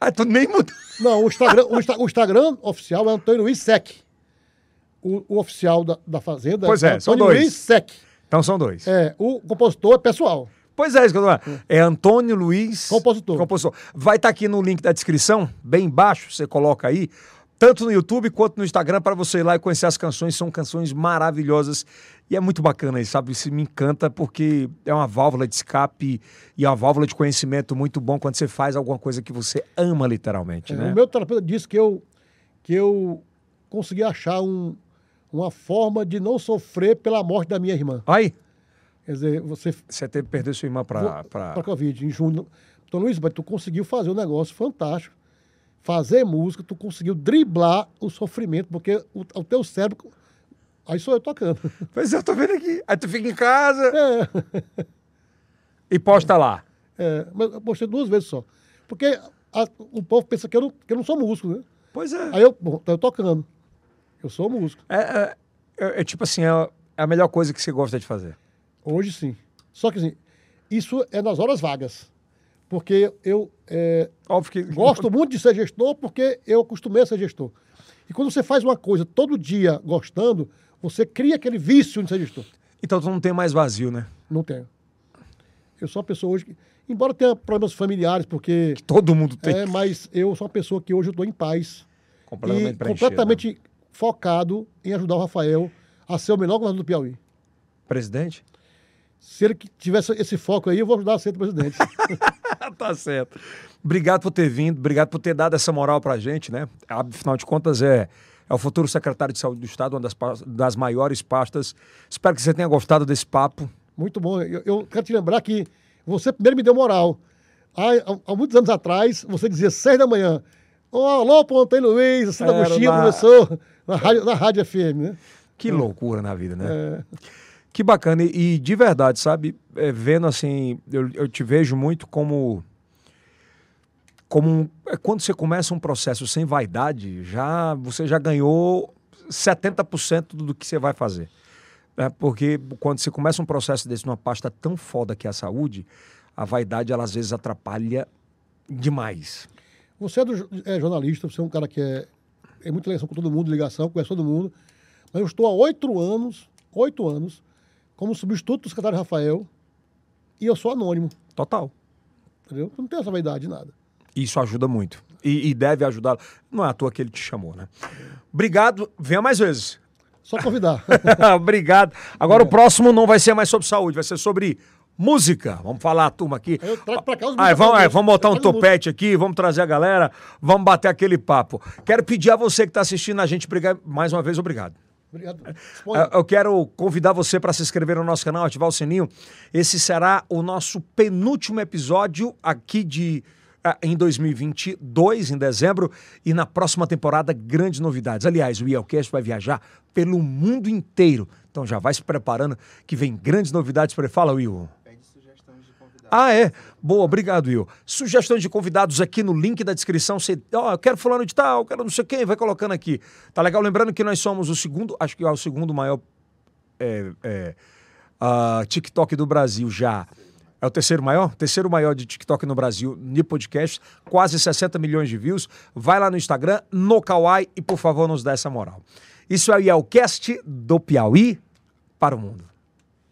Ah, tu nem mudou. Não, o Instagram, o, Insta- o Instagram oficial é Antônio Luiz Sec. O, o oficial da, da Fazenda Pois é, são Antônio dois. Luiz Sec. Então são dois. É, o compositor é pessoal. Pois é, isso que eu tô falando. É Antônio Luiz. Compositor. Compositor. Vai estar aqui no link da descrição, bem embaixo, você coloca aí, tanto no YouTube quanto no Instagram, para você ir lá e conhecer as canções. São canções maravilhosas e é muito bacana isso, sabe? Isso me encanta porque é uma válvula de escape e é uma válvula de conhecimento muito bom quando você faz alguma coisa que você ama, literalmente, É, né? O meu terapeuta disse que eu, que eu consegui achar um- uma forma de não sofrer pela morte da minha irmã. Aí, Quer dizer, você você teve que perder sua irmã para. para Covid, em junho. Então, Luiz, mas tu conseguiu fazer um negócio fantástico. Fazer música, tu conseguiu driblar o sofrimento, porque o, o teu cérebro. Aí sou eu tocando. Pois é, eu tô vendo aqui. Aí tu fica em casa É, e posta lá. é, mas eu postei duas vezes só. Porque a- o povo pensa que eu, não, que eu não sou músico, né? Pois é. Aí eu, bom, então eu tocando. Eu sou músico. É, é- é- é tipo assim, é é a melhor coisa que você gosta de fazer. Hoje sim. Só que assim, isso é nas horas vagas. Porque eu é, Óbvio que. gosto muito de ser gestor porque eu acostumei a ser gestor. E quando você faz uma coisa todo dia gostando, você cria aquele vício de ser gestor. Então tu não tem mais vazio, né? Não tenho. Eu sou uma pessoa hoje que, embora tenha problemas familiares, porque. Todo mundo tem. É, mas eu sou uma pessoa que hoje eu estou em paz. completamente e completamente focado em ajudar o Rafael a ser o melhor governador do Piauí. Presidente? Se ele tivesse esse foco aí, eu vou ajudar a ser presidente. tá certo. Obrigado por ter vindo, obrigado por ter dado essa moral pra gente, né? Afinal de contas, é, é o futuro secretário de saúde do Estado, uma das, das maiores pastas. Espero que você tenha gostado desse papo. Muito bom. Eu, eu quero te lembrar que você primeiro me deu moral. Há, há- há muitos anos atrás, você dizia seis da manhã. Ô, alô, Ponteiro Luiz, a Cida Era Agostinho na- começou na rádio, na rádio FM, né? Que loucura na vida, né? É, Que bacana. E, e de verdade, sabe? É, vendo assim, eu, eu te vejo muito como. Como um- é, quando você começa um processo sem vaidade, já você já ganhou 70% do que você vai fazer. né? Porque quando você começa um processo desse numa pasta tão foda que é a saúde, a vaidade ela às vezes atrapalha demais. Você é, do- é jornalista, você é um cara que é, é muita ligação com todo mundo, ligação, conhece todo mundo. Mas eu estou há oito anos, oito anos, como substituto do secretário Rafael, e eu sou anônimo, Total. entendeu? Eu não tenho essa vaidade de nada. Isso ajuda muito. E, e deve ajudar. Não é à toa que ele te chamou, né? Obrigado. Venha mais vezes. Só convidar. Obrigado. Agora o próximo não vai ser mais sobre saúde, vai ser sobre música. Vamos falar, turma, aqui. Eu trago pra cá os músicos vamos, é, famosos. vamos botar um topete aqui, vamos trazer a galera, vamos bater aquele papo. Quero pedir a você que está assistindo a gente, mais uma vez, obrigado. Obrigado. Exponha. Eu- Eu quero convidar você para se inscrever no nosso canal, ativar o sininho. Esse será o nosso penúltimo episódio aqui de ah, em 2022, em dezembro, e na próxima temporada, grandes novidades. Aliás, o IELCast vai viajar pelo mundo inteiro. Então já vai se preparando que vem grandes novidades para ele. Fala, Will. Ah, é? Boa, obrigado, Will. Sugestões de convidados aqui no link da descrição. Você, ó, eu quero fulano de tal, quero não sei quem, vai colocando aqui. Tá legal? Lembrando que nós somos o segundo, acho que é o segundo maior é, é, uh, TikTok do Brasil já. É o terceiro maior? Terceiro maior de TikTok no Brasil, de podcast, quase 60 milhões de views. Vai lá no Instagram, no Kawaii e por favor nos dá essa moral. Isso aí é o cast do Piauí para o mundo.